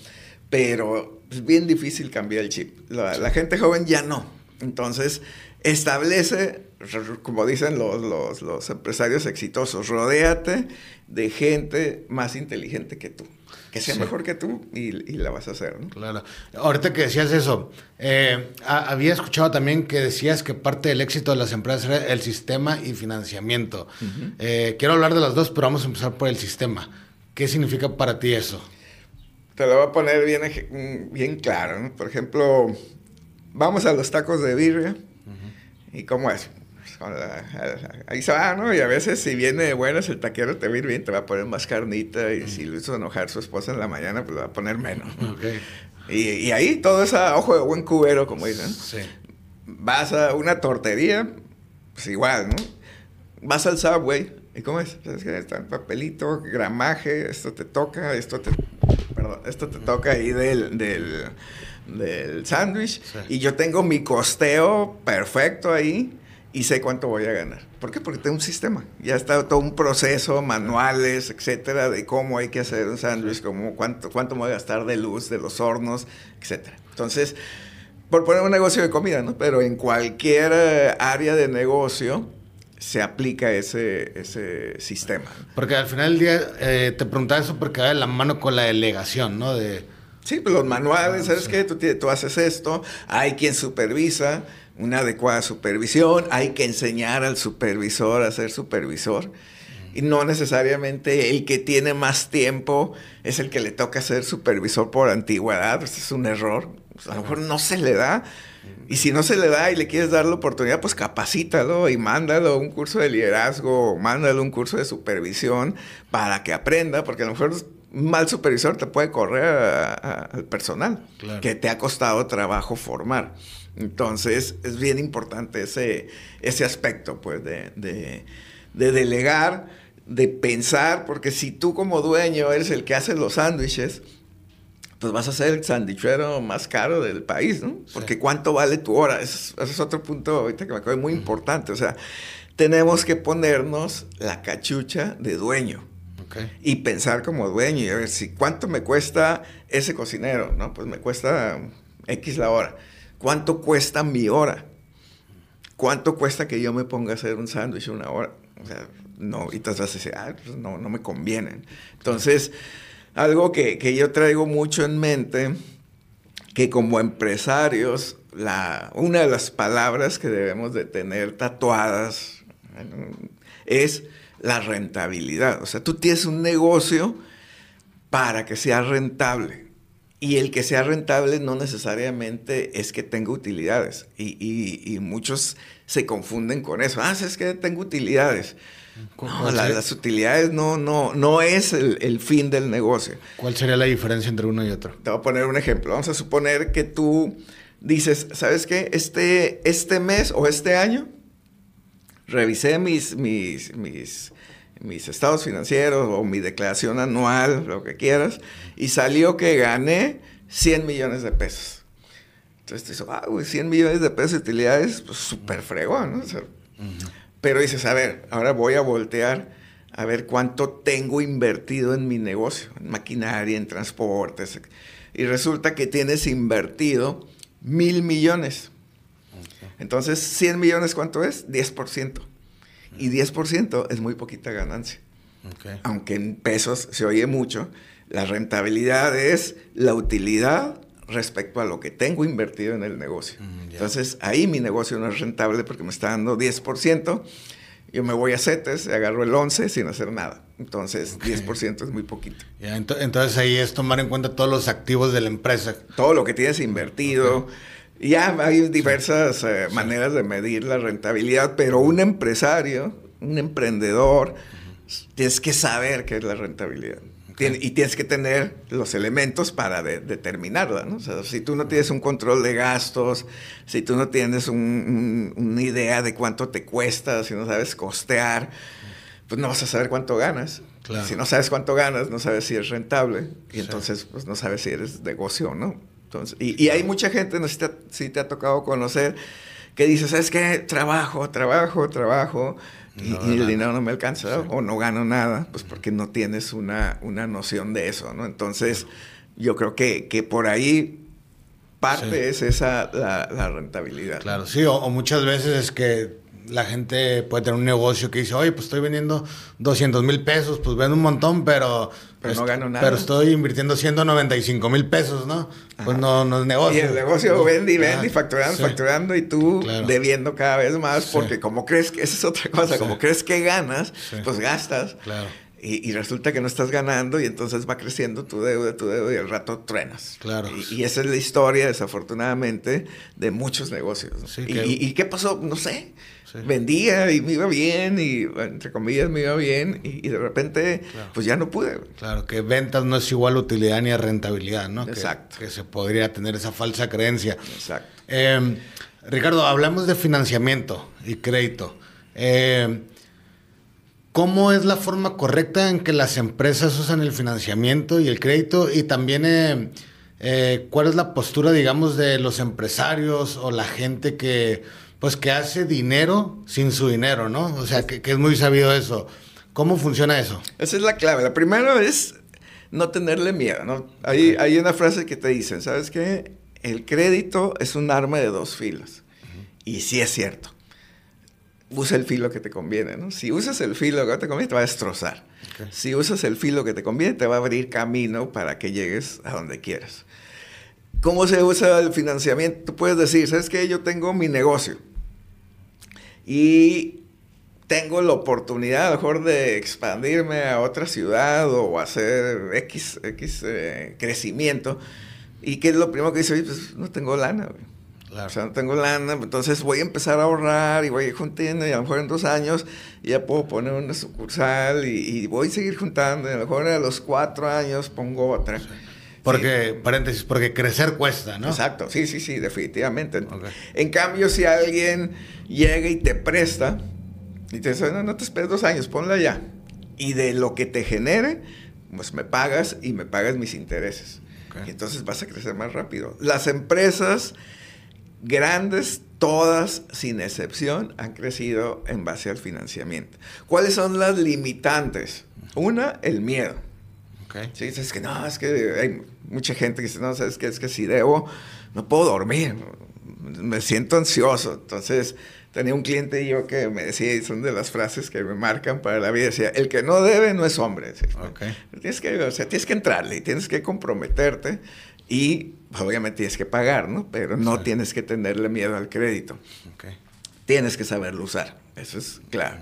pero es bien difícil cambiar el chip. La, la gente joven ya no. Entonces, establece, como dicen los, los, los empresarios exitosos, rodéate de gente más inteligente que tú, que sea Sí. mejor que tú y, y la vas a hacer, ¿no? Claro. Ahorita que decías eso, eh, a- había escuchado también que decías que parte del éxito de las empresas era el sistema y financiamiento. Eh, quiero hablar de las dos, pero vamos a empezar por el sistema. ¿Qué significa para ti eso? Te lo voy a poner bien claro. ¿no? Por ejemplo, vamos a los tacos de birria. ¿Y cómo es? La- ahí se va, ¿no? Y a veces si viene de buenas el taquero te va a ir bien, te va a poner más carnita. Y si lo hizo enojar su esposa en la mañana, pues le va a poner menos. ¿no? Y, y ahí todo es a ojo de buen cubero, como dicen. Sí. Vas a una tortería, pues igual, ¿no? Vas al Subway, ¿y cómo es? ¿Sabes qué? Está el papelito, gramaje, esto te toca, esto te... Perdón, esto te toca ahí del... del del sándwich Sí. y yo tengo mi costeo perfecto ahí y sé cuánto voy a ganar. ¿Por qué? Porque tengo un sistema. Ya está todo un proceso, manuales, etcétera, de cómo hay que hacer un sándwich, cómo, cuánto, cuánto me voy a gastar de luz, de los hornos, etcétera. Entonces, por poner un negocio de comida, ¿no? Pero en cualquier eh, área de negocio se aplica ese, ese sistema. Porque al final del día eh, te preguntaba eso porque va de la mano con la delegación, ¿no? De, Sí, pues los manuales, ¿sabes qué? Tú, tú haces esto, hay quien supervisa, una adecuada supervisión, hay que enseñar al supervisor a ser supervisor. Y no necesariamente el que tiene más tiempo es el que le toca ser supervisor por antigüedad. Este es un error. Pues, a lo mejor no se le da. Y si no se le da y le quieres dar la oportunidad, pues capacítalo y mándalo a un curso de liderazgo, mándalo a un curso de supervisión para que aprenda, porque a lo mejor un mal supervisor te puede correr a- a- al personal Claro. que te ha costado trabajo formar. Entonces, es bien importante ese, ese aspecto, pues, de, de- de delegar, de pensar, porque si tú como dueño eres el que hace los sándwiches, pues vas a ser el sandwichero más caro del país, ¿no? Porque ¿cuánto vale tu hora? Ese es, otro punto ahorita que me acuerdo muy importante. O sea, tenemos que ponernos la cachucha de dueño y pensar como dueño y a ver si cuánto me cuesta ese cocinero, ¿no? Pues me cuesta X la hora. ¿Cuánto cuesta mi hora? ¿Cuánto cuesta que yo me ponga a hacer un sándwich una hora? O sea, no, y entonces vas a decir, ah, pues no, no me convienen. Entonces, algo que, que yo traigo mucho en mente, que como empresarios, la, una de las palabras que debemos de tener tatuadas es la rentabilidad. O sea, tú tienes un negocio para que sea rentable. Y el que sea rentable no necesariamente es que tenga utilidades. Y, muchos se confunden con eso. Ah, es que tengo utilidades. No, las utilidades no, no, no es el, fin del negocio. ¿Cuál sería la diferencia entre uno y otro? Te voy a poner un ejemplo. Vamos a suponer que tú dices, ¿sabes qué? Este, este mes o este año revisé mis, mis, mis, mis estados financieros o mi declaración anual, lo que quieras, y salió que gané 100 millones de pesos. Entonces te dices, ah, güey, 100 millones de pesos de utilidades, pues súper fregón, ¿no? Pero dices, a ver, ahora voy a voltear a ver cuánto tengo invertido en mi negocio, en maquinaria, en transportes. Y resulta que tienes invertido mil millones. Entonces, 100 millones, ¿cuánto es? 10%. Y 10% es muy poquita ganancia. Aunque en pesos se oye mucho, la rentabilidad es la utilidad respecto a lo que tengo invertido en el negocio. Mm, Entonces, ahí mi negocio no es rentable porque me está dando 10%. Yo me voy a CETES, agarro el 11 sin hacer nada. Entonces, 10% es muy poquito. entonces, ahí es tomar en cuenta todos los activos de la empresa. Todo lo que tienes invertido. Ya hay diversas eh, maneras de medir la rentabilidad, pero un empresario, un emprendedor, tienes que saber qué es la rentabilidad. y tienes que tener los elementos para determinarla, ¿no? O sea, si tú no tienes un control de gastos, si tú no tienes una idea de cuánto te cuesta, si no sabes costear, pues no vas a saber cuánto ganas. Si no sabes cuánto ganas, no sabes si es rentable y entonces pues no sabes si eres negocio, ¿no? Entonces, y, hay mucha gente, no sé si te, ha tocado conocer, que dice, ¿sabes qué? Trabajo, trabajo, trabajo, y, el dinero no me alcanza o no gano nada, pues porque no tienes una, una noción de eso, ¿no? Entonces, yo creo que, que por ahí parte es esa la, rentabilidad. Claro, sí, o, muchas veces es que la gente puede tener un negocio que dice, oye, pues estoy vendiendo 200 mil pesos, pues vendo un montón, pero... Pero no gano nada. Pero estoy invirtiendo 195 mil pesos, ¿no? Pues no, no es negocio. Y el negocio vende y vende y facturando, facturando y tú debiendo cada vez más porque como crees que, esa es otra cosa, como crees que ganas, pues gastas. Claro. Y, resulta que no estás ganando y entonces va creciendo tu deuda, tu deuda y al rato truenas. Claro. Y, esa es la historia, desafortunadamente, de muchos negocios. y, qué pasó? No sé. Vendía y me iba bien y, entre comillas, me iba bien y, de repente, pues ya no pude. Claro, que ventas no es igual a utilidad ni a rentabilidad, ¿no? Exacto. Que, se podría tener esa falsa creencia. Exacto. Em, Ricardo, hablamos de financiamiento y crédito. Eh, ¿Cómo es la forma correcta en que las empresas usan el financiamiento y el crédito? Y también, eh, eh, ¿cuál es la postura, digamos, de los empresarios o la gente que, pues, que hace dinero sin su dinero, ¿no? O sea, que, es muy sabido eso. ¿Cómo funciona eso? Esa es la clave. La primera es no tenerle miedo, ¿no? Hay, hay una frase que te dicen, ¿sabes qué? El crédito es un arma de dos filos. Y sí es cierto usa el filo que te conviene, ¿no? Si usas el filo que te conviene, te va a destrozar. Si usas el filo que te conviene, te va a abrir camino para que llegues a donde quieras. ¿Cómo se usa el financiamiento? Tú puedes decir, ¿sabes qué? Yo tengo mi negocio y tengo la oportunidad a lo mejor de expandirme a otra ciudad o hacer X, X eh, crecimiento. ¿Y qué es lo primero que dice? Pues no tengo lana, güey. O sea, no tengo lana, entonces voy a empezar a ahorrar y voy a ir juntando y a lo mejor en dos años ya puedo poner una sucursal y, voy a seguir juntando y a lo mejor a los cuatro años pongo otra. Porque, paréntesis, porque crecer cuesta, ¿no? Exacto, sí, sí, sí, definitivamente. En cambio, si alguien llega y te presta y te dice, no, no te esperes dos años, ponla ya. Y de lo que te genere, pues me pagas y me pagas mis intereses. Y entonces vas a crecer más rápido. Las empresas grandes, todas sin excepción, han crecido en base al financiamiento. ¿Cuáles son las limitantes? Una, el miedo. Okay. Sí, es que no, es que hay mucha gente que dice, no, sabes que es que si debo, no puedo dormir, me siento ansioso. Entonces, tenía un cliente y yo que me decía, y son de las frases que me marcan para la vida, decía, el que no debe no es hombre. Tienes, que, o sea, tienes que entrarle, tienes que comprometerte y pues, obviamente tienes que pagar, ¿no? Pero no tienes que tenerle miedo al crédito. Tienes que saberlo usar, eso es claro.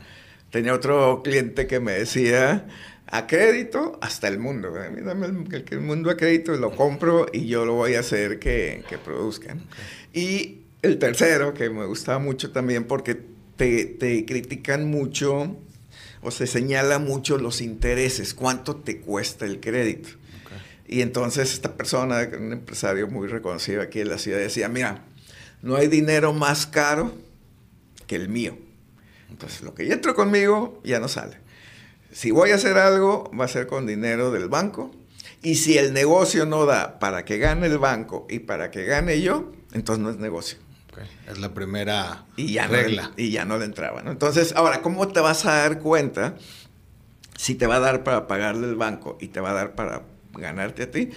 Tenía otro cliente que me decía, a crédito hasta el mundo. A mí dame el, el, mundo a crédito, lo compro y yo lo voy a hacer que, que produzcan. Y el tercero, que me gustaba mucho también porque te, te critican mucho o se señala mucho los intereses, cuánto te cuesta el crédito. Y entonces esta persona, un empresario muy reconocido aquí en la ciudad, decía, mira, no hay dinero más caro que el mío. Entonces lo que yo entro conmigo ya no sale. Si voy a hacer algo, va a ser con dinero del banco. Y si el negocio no da para que gane el banco y para que gane yo, entonces no es negocio. Es la primera y ya regla. y ya no le entraba. Entonces, ahora, ¿cómo te vas a dar cuenta si te va a dar para pagarle el banco y te va a dar para ganarte a ti?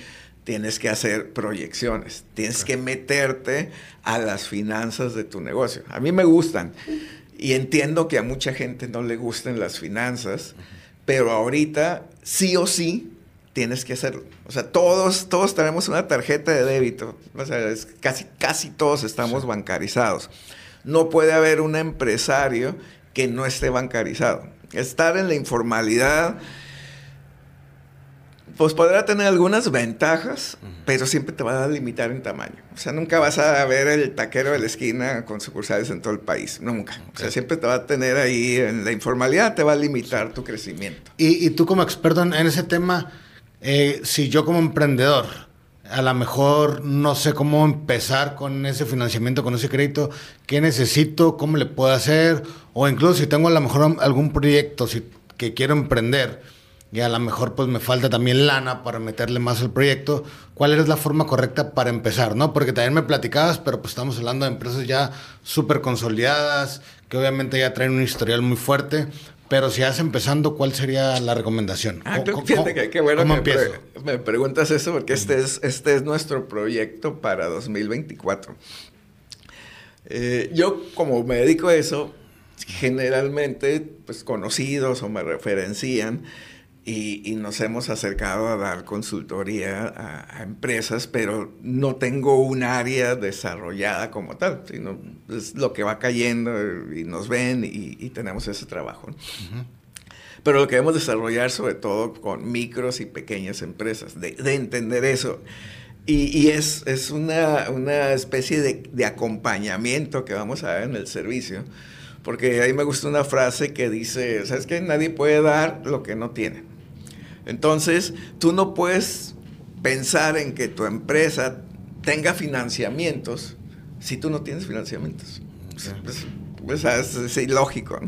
Tienes que hacer proyecciones, tienes que meterte a las finanzas de tu negocio. A mí me gustan y entiendo que a mucha gente no le gusten las finanzas, pero ahorita sí o sí tienes que hacerlo. O sea, todos, todos tenemos una tarjeta de débito. O sea, casi, casi todos estamos bancarizados. No puede haber un empresario que no esté bancarizado. Estar en la informalidad, pues podrá tener algunas ventajas, pero siempre te va a limitar en tamaño. O sea, nunca vas a ver el taquero de la esquina con sucursales en todo el país. Nunca. O sea, siempre te va a tener ahí en la informalidad, te va a limitar tu crecimiento. Y, tú como experto en ese tema, eh, si yo como emprendedor a lo mejor no sé cómo empezar con ese financiamiento, con ese crédito, qué necesito, cómo le puedo hacer, o incluso si tengo a lo mejor algún proyecto que quiero emprender y a lo mejor pues me falta también lana para meterle más al proyecto, ¿cuál es la forma correcta para empezar? ¿no? Porque también me platicabas, pero pues estamos hablando de empresas ya súper consolidadas, que obviamente ya traen un historial muy fuerte, pero si vas empezando, ¿cuál sería la recomendación? Ah, fíjate que qué bueno que me preguntas eso porque este es, este es nuestro proyecto para 2024. Eh, yo como me dedico a eso, generalmente pues conocidos o me referencian y, nos hemos acercado a dar consultoría a, empresas, pero no tengo un área desarrollada como tal, sino es lo que va cayendo y nos ven y, tenemos ese trabajo. Pero lo queremos desarrollar sobre todo con micros y pequeñas empresas, de, entender eso. Y, es, es una, una, especie de, de acompañamiento que vamos a dar en el servicio porque ahí me gusta una frase que dice, ¿sabes qué? Nadie puede dar lo que no tiene. Entonces, tú no puedes pensar en que tu empresa tenga financiamientos si tú no tienes financiamientos. Pues, es, ilógico.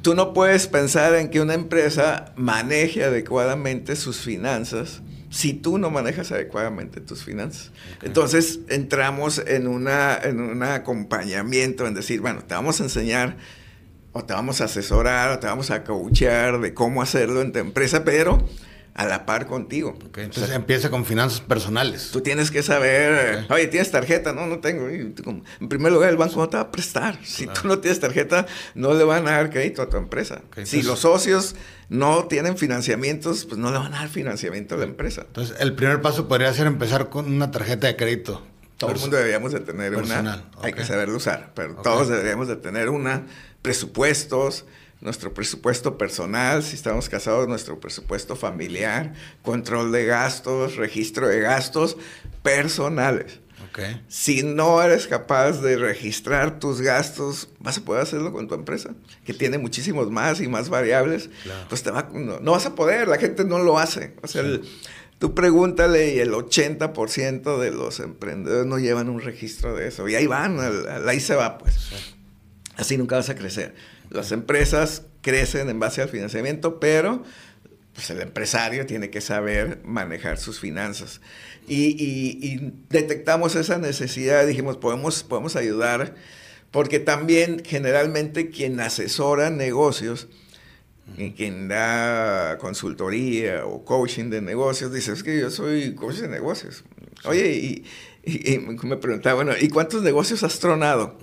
Tú no puedes pensar en que una empresa maneje adecuadamente sus finanzas si tú no manejas adecuadamente tus finanzas. Entonces entramos en, una, en un acompañamiento, en decir, bueno, te vamos a enseñar o te vamos a asesorar, o te vamos a coachear de cómo hacerlo en tu empresa, pero a la par contigo. entonces empieza con finanzas personales. Tú tienes que saber, oye, ¿tienes tarjeta? No, no tengo. En primer lugar, el banco no te va a prestar. Si tú no tienes tarjeta, no le van a dar crédito a tu empresa. si los socios no tienen financiamientos, pues no le van a dar financiamiento a la empresa. Entonces, el primer paso podría ser empezar con una tarjeta de crédito. Todo el mundo deberíamos de tener una. Hay que saberlo usar, pero todos deberíamos de tener una presupuestos, nuestro presupuesto personal, si estamos casados, nuestro presupuesto familiar, control de gastos, registro de gastos personales. Si no eres capaz de registrar tus gastos, vas a poder hacerlo con tu empresa, que tiene muchísimos más y más variables. Pues te va, no, vas a poder, la gente no lo hace. O sea, tú pregúntale y el 80% de los emprendedores no llevan un registro de eso. Y ahí van, ahí se va, pues. Así nunca vas a crecer. Las empresas crecen en base al financiamiento, pero pues, el empresario tiene que saber manejar sus finanzas. Y, detectamos esa necesidad, dijimos, podemos, podemos ayudar, porque también generalmente quien asesora negocios, y quien da consultoría o coaching de negocios, dice, es que yo soy coach de negocios. Oye, y, me preguntaba, bueno, ¿y cuántos negocios has tronado?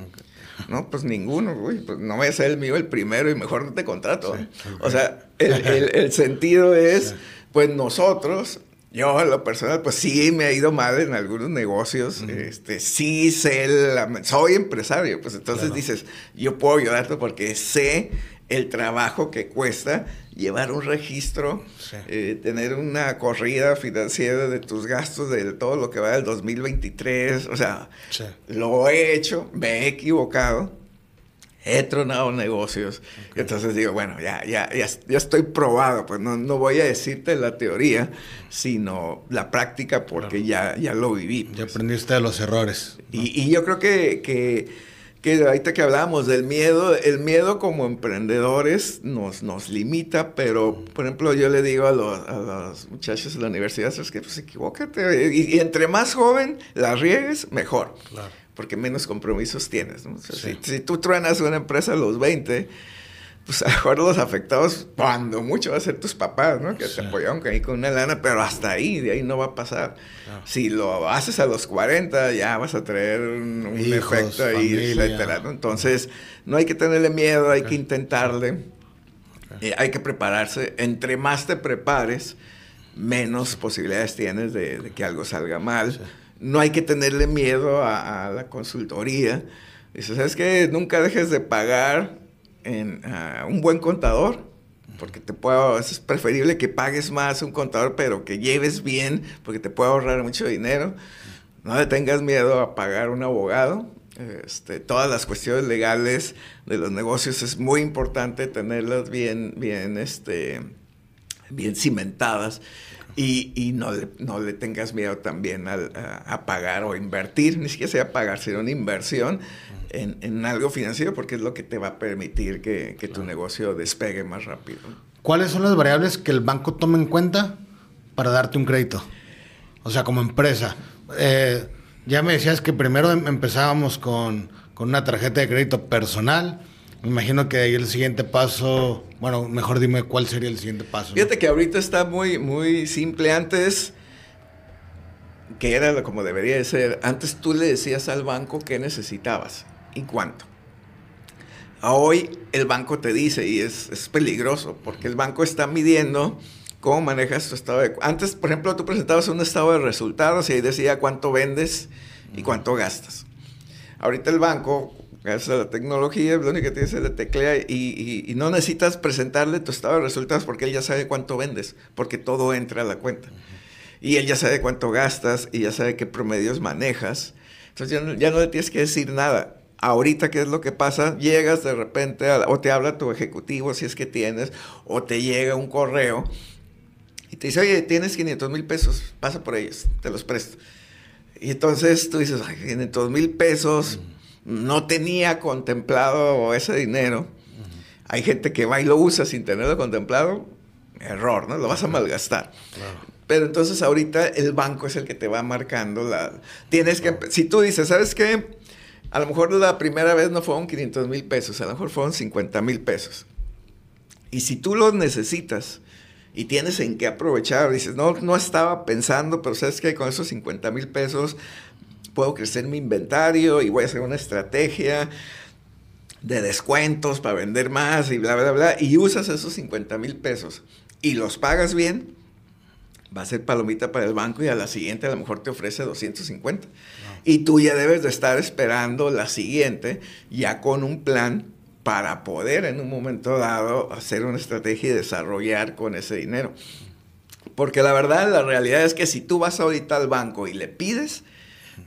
No, pues ninguno, güey. Pues no voy a ser el mío el primero y mejor no te contrato. O sea, el, sentido es, pues nosotros, yo en lo personal, pues sí me ha ido mal en algunos negocios. este, sí sé, soy empresario. Pues entonces dices, yo puedo ayudarte porque sé el trabajo que cuesta llevar un registro, eh, tener una corrida financiera de tus gastos de todo lo que va del 2023. O sea, lo he hecho, me he equivocado, he tronado negocios. Entonces digo, bueno, ya, ya, ya, estoy probado, pues no, no, voy a decirte la teoría, sino la práctica porque ya, ya lo viví. Ya pues. aprendiste de los errores. Y, y yo creo que, que que ahorita que hablábamos del miedo, el miedo como emprendedores nos, nos limita, pero por ejemplo yo le digo a los, a los muchachos de la universidad, es que pues equivócate, y, entre más joven la riegues, mejor, porque menos compromisos tienes. si, si, tú truenas una empresa a los 20, pues a lo mejor los afectados, cuando mucho, va a ser tus papás, ¿no? Que te apoyaron ahí con una lana, pero hasta ahí, de ahí no va a pasar. Si lo haces a los 40, ya vas a traer un, efecto ahí, etcétera, Entonces, no hay que tenerle miedo, hay que intentarle, eh, hay que prepararse. Entre más te prepares, menos posibilidades tienes de, que algo salga mal. No hay que tenerle miedo a, a la consultoría. Dices, ¿sabes qué? Nunca dejes de pagar en un buen contador, porque te puedo, es preferible que pagues más un contador, pero que lleves bien, porque te puede ahorrar mucho dinero. No le tengas miedo a pagar un abogado. Este, todas las cuestiones legales de los negocios es muy importante tenerlas bien, bien, este, bien cimentadas. Y, no, le, no, le, tengas miedo también a, a, pagar o invertir, ni siquiera sea pagar, sino una inversión en, algo financiero porque es lo que te va a permitir que, tu negocio despegue más rápido. ¿Cuáles son las variables que el banco toma en cuenta para darte un crédito? O sea, como empresa. Eh, ya me decías que primero em, empezábamos con, una tarjeta de crédito personal. Me imagino que ahí el siguiente paso, bueno, mejor dime cuál sería el siguiente paso. Fíjate que ahorita está muy, muy simple. Antes que era como debería de ser. Antes tú le decías al banco qué necesitabas y cuánto. Hoy el banco te dice, y es, peligroso, porque el banco está midiendo cómo manejas tu estado de... Antes, por ejemplo, tú presentabas un estado de resultados y ahí decía cuánto vendes y cuánto gastas. Ahorita el banco, gracias a la tecnología, lo único que tienes es le teclea y, y, no necesitas presentarle tu estado de resultados porque él ya sabe cuánto vendes, porque todo entra a la cuenta. Y él ya sabe cuánto gastas y ya sabe qué promedios manejas. Entonces ya ya no le tienes que decir nada ahorita, ¿qué es lo que pasa? Llegas de repente, o te habla tu ejecutivo, si es que tienes, o te llega un correo y te dice, oye, tienes 500 mil pesos, pasa por ellos, te los presto. Y entonces tú dices, ay, 500 mil pesos, no tenía contemplado ese dinero. Hay gente que va y lo usa sin tenerlo contemplado, error, ¿no? Lo vas a malgastar. Pero entonces ahorita el banco es el que te va marcando la... Tienes que... Si tú dices, ¿sabes qué? A lo mejor la primera vez no fueron 500 mil pesos, a lo mejor fueron 50 mil pesos. Y si tú los necesitas y tienes en qué aprovechar, dices, no, no estaba pensando, pero sabes que con esos 50 mil pesos puedo crecer mi inventario y voy a hacer una estrategia de descuentos para vender más y bla, bla, bla, y usas esos 50 mil pesos y los pagas bien, va a ser palomita para el banco y a la siguiente a lo mejor te ofrece 250. Y tú ya debes de estar esperando la siguiente ya con un plan para poder en un momento dado hacer una estrategia y desarrollar con ese dinero. Porque la verdad, la realidad es que si tú vas ahorita al banco y le pides,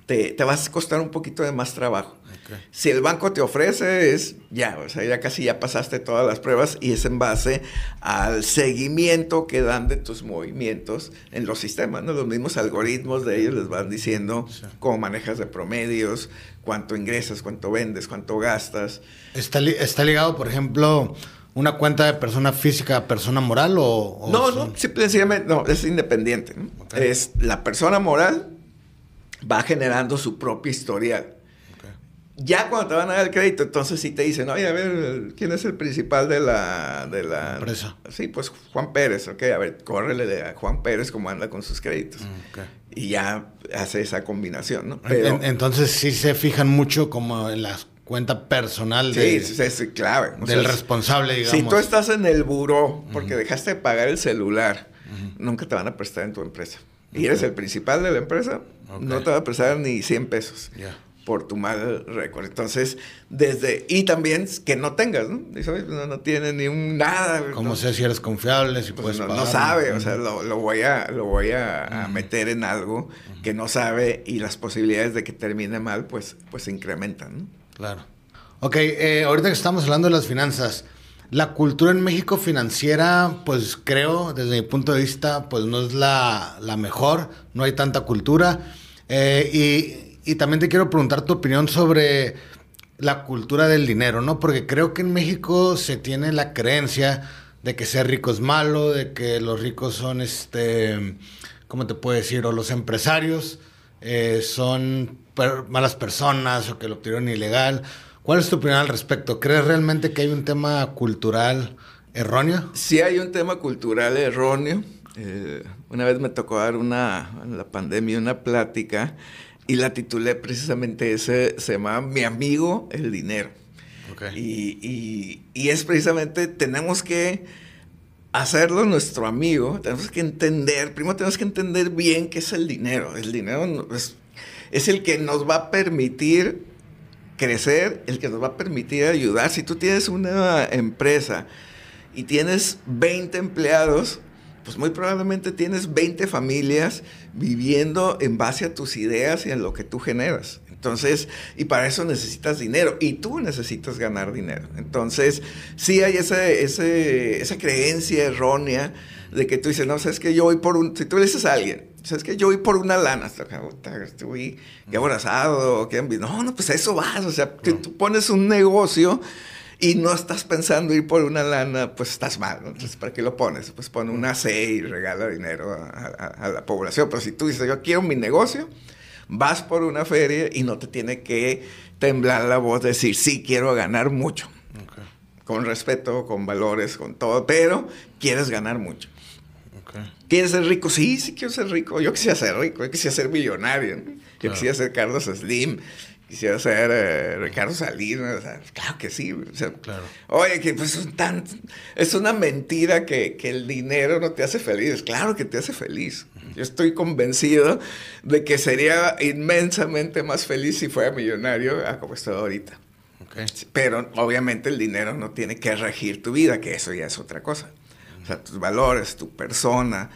te, te vas a costar un poquito de más trabajo. Si el banco te ofrece, es ya, o sea, ya casi ya pasaste todas las pruebas y es en base al seguimiento que dan de tus movimientos en los sistemas, ¿no? Los mismos algoritmos de ellos les van diciendo cómo manejas de promedios, cuánto ingresas, cuánto vendes, cuánto gastas. ¿Está, está ligado, por ejemplo, una cuenta de persona física a persona moral o...? no, no, simplemente no, es independiente. Es la persona moral va generando su propio historial. Ya cuando te van a dar el crédito, entonces sí te dicen, oye, a ver, ¿quién es el principal de la, de la empresa? Sí, pues Juan Pérez, ok, a ver, córrele a Juan Pérez cómo anda con sus créditos. Mm, y ya hace esa combinación, ¿no? Pero, entonces sí se fijan mucho como en la cuenta personal de, sí, es clave. del responsable, digamos. Si tú estás en el buró porque dejaste de pagar el celular, nunca te van a prestar en tu empresa. Y eres el principal de la empresa, no te va a prestar ni 100 pesos. Por tu mal récord. Entonces, desde, y también que no tengas, ¿no? no, no tiene ni un nada. ¿Cómo sé si eres confiable? Si pues no, sabe, o sea, lo, lo, voy a, lo voy a, meter en algo que no sabe y las posibilidades de que termine mal, pues, pues se incrementan, ¿no? Claro. Ok, eh, ahorita que estamos hablando de las finanzas, la cultura en México financiera, pues creo, desde mi punto de vista, pues no es la, la mejor, no hay tanta cultura. Eh, y y también te quiero preguntar tu opinión sobre la cultura del dinero, ¿no? Porque creo que en México se tiene la creencia de que ser rico es malo, de que los ricos son, este, ¿cómo te puedo decir? O los empresarios eh, son malas personas o que lo obtuvieron ilegal. ¿Cuál es tu opinión al respecto? ¿Crees realmente que hay un tema cultural erróneo? Sí hay un tema cultural erróneo. Eh, una vez me tocó dar una, en la pandemia, una plática y la titulé precisamente ese, se llama Mi amigo el dinero. Y, es precisamente, tenemos que hacerlo nuestro amigo, tenemos que entender, primero tenemos que entender bien qué es el dinero. El dinero es, es el que nos va a permitir crecer, el que nos va a permitir ayudar. Si tú tienes una empresa y tienes 20 empleados, pues muy probablemente tienes 20 familias viviendo en base a tus ideas y en lo que tú generas. Entonces, y para eso necesitas dinero y tú necesitas ganar dinero. Entonces, sí hay ese, esa creencia errónea de que tú dices, no, sabes que yo voy por un, si tú le dices a alguien, sabes que yo voy por una lana, estoy abrazado, no, no, pues eso vas, o sea, que tú pones un negocio y no estás pensando ir por una lana, pues estás mal. Entonces, ¿para qué lo pones? Pues pone una C y regala dinero a, la población. Pero si tú dices, yo quiero mi negocio, vas por una feria y no te tiene que temblar la voz, decir, sí, quiero ganar mucho. Con respeto, con valores, con todo, pero quieres ganar mucho. ¿Quieres ser rico? Sí, sí quiero ser rico. Yo quisiera ser rico, yo quisiera ser millonario. Yo quisiera ser Carlos Slim quisiera ser eh, Ricardo Salinas, claro que sí. claro. Oye, que pues es, tan, es una mentira que, que, el dinero no te hace feliz. Claro que te hace feliz. Yo estoy convencido de que sería inmensamente más feliz si fuera millonario a como estoy ahorita. Okay. Pero obviamente el dinero no tiene que regir tu vida, que eso ya es otra cosa. O sea, tus valores, tu persona,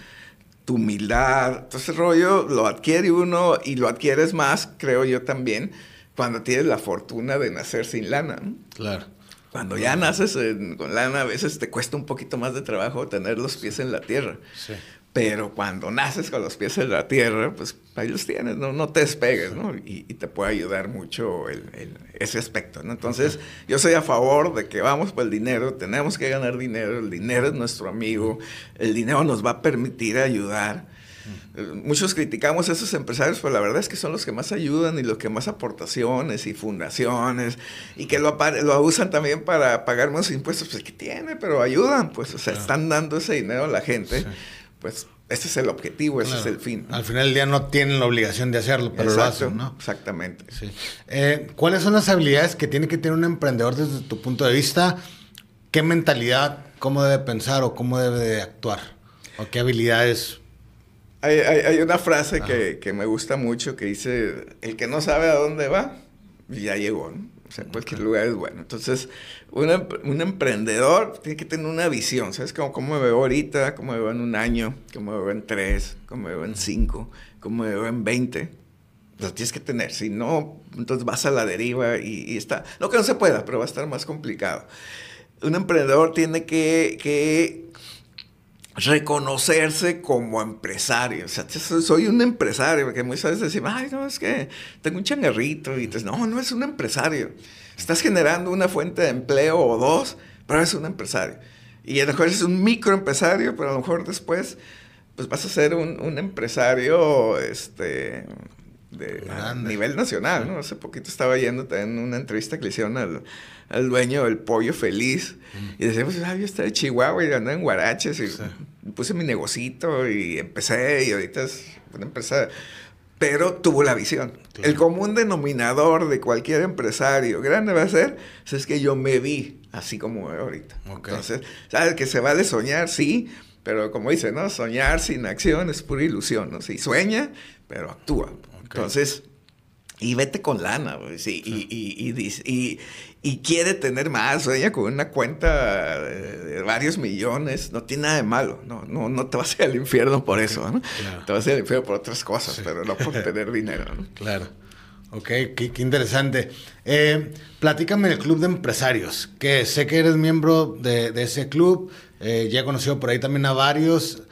tu humildad, todo ese rollo lo adquiere uno y lo adquieres más, creo yo también, cuando tienes la fortuna de nacer sin lana. Claro. Cuando ya naces con lana, a veces te cuesta un poquito más de trabajo tener los pies en la tierra. Sí. Pero cuando naces con los pies en la tierra, pues ahí los tienes, no, no te despegues, ¿no? Y, te puede ayudar mucho el, ese aspecto, ¿no? Entonces, yo soy a favor de que vamos por el dinero, tenemos que ganar dinero, el dinero es nuestro amigo, el dinero nos va a permitir ayudar Muchos criticamos a esos empresarios, pero la verdad es que son los que más ayudan y los que más aportaciones y fundaciones y que lo, lo usan también para pagar más impuestos. Pues, ¿qué tiene? Pero ayudan, pues, o sea, están dando ese dinero a la gente. Pues, ese es el objetivo, ese es el fin. Al final del día no tienen la obligación de hacerlo, pero lo hacen, ¿no? Exactamente. Eh, ¿Cuáles son las habilidades que tiene que tener un emprendedor desde tu punto de vista? ¿Qué mentalidad, cómo debe pensar o cómo debe de actuar? ¿O qué habilidades hay, hay, una frase que, que, me gusta mucho que dice, el que no sabe a dónde va, ya llegó, ¿no? O sea, cualquier lugar es bueno. Entonces, un, un emprendedor tiene que tener una visión, ¿sabes? Como, cómo me veo ahorita, cómo me veo en un año, cómo me veo en tres, cómo me veo en cinco, cómo me veo en veinte. Lo tienes que tener, si no, entonces vas a la deriva y, y está, no que no se pueda, pero va a estar más complicado. Un emprendedor tiene que, que reconocerse como empresario. O sea, soy un empresario, porque muchas veces decimos, ay, no, es que tengo un changarrito. Y dices, no, no es un empresario. Estás generando una fuente de empleo o dos, pero eres un empresario. Y a lo mejor eres un microempresario, pero a lo mejor después pues vas a ser un, un empresario este, de a nivel nacional, ¿no? Hace poquito estaba yendo en una entrevista que le hicieron al, al dueño del pollo feliz. Y decíamos, pues, ah, yo estaba de Chihuahua y andaba en Guaraches y puse mi negocito y empecé y ahorita es una empresa... Pero tuvo la visión. El común denominador de cualquier empresario grande va a ser, pues, es que yo me vi así como ahorita. Entonces, ¿sabes que se vale soñar? Sí, pero como dice, ¿no? Soñar sin acción es pura ilusión, ¿no? Sí, sueña, pero actúa. Entonces, y vete con lana, sí, y, y, y, quiere tener más, ella con una cuenta de varios millones, no tiene nada de malo, no, no, no te vas a ir al infierno por eso, ¿no? Te vas a ir al infierno por otras cosas, pero no por tener dinero, ¿no? Claro. Ok, qué, interesante. Eh, platícame del club de empresarios, que sé que eres miembro de, ese club, eh, ya he conocido por ahí también a varios.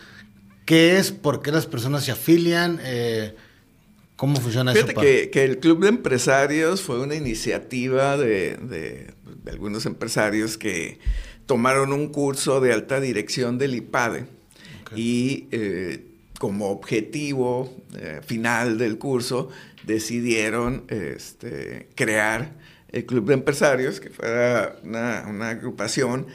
¿Qué es? ¿Por qué las personas se afilian? Eh, ¿Cómo funciona eso? Fíjate que, el Club de Empresarios fue una iniciativa de, algunos empresarios que tomaron un curso de alta dirección del IPADE y eh, como objetivo eh, final del curso decidieron este, crear el Club de Empresarios, que fuera una, una agrupación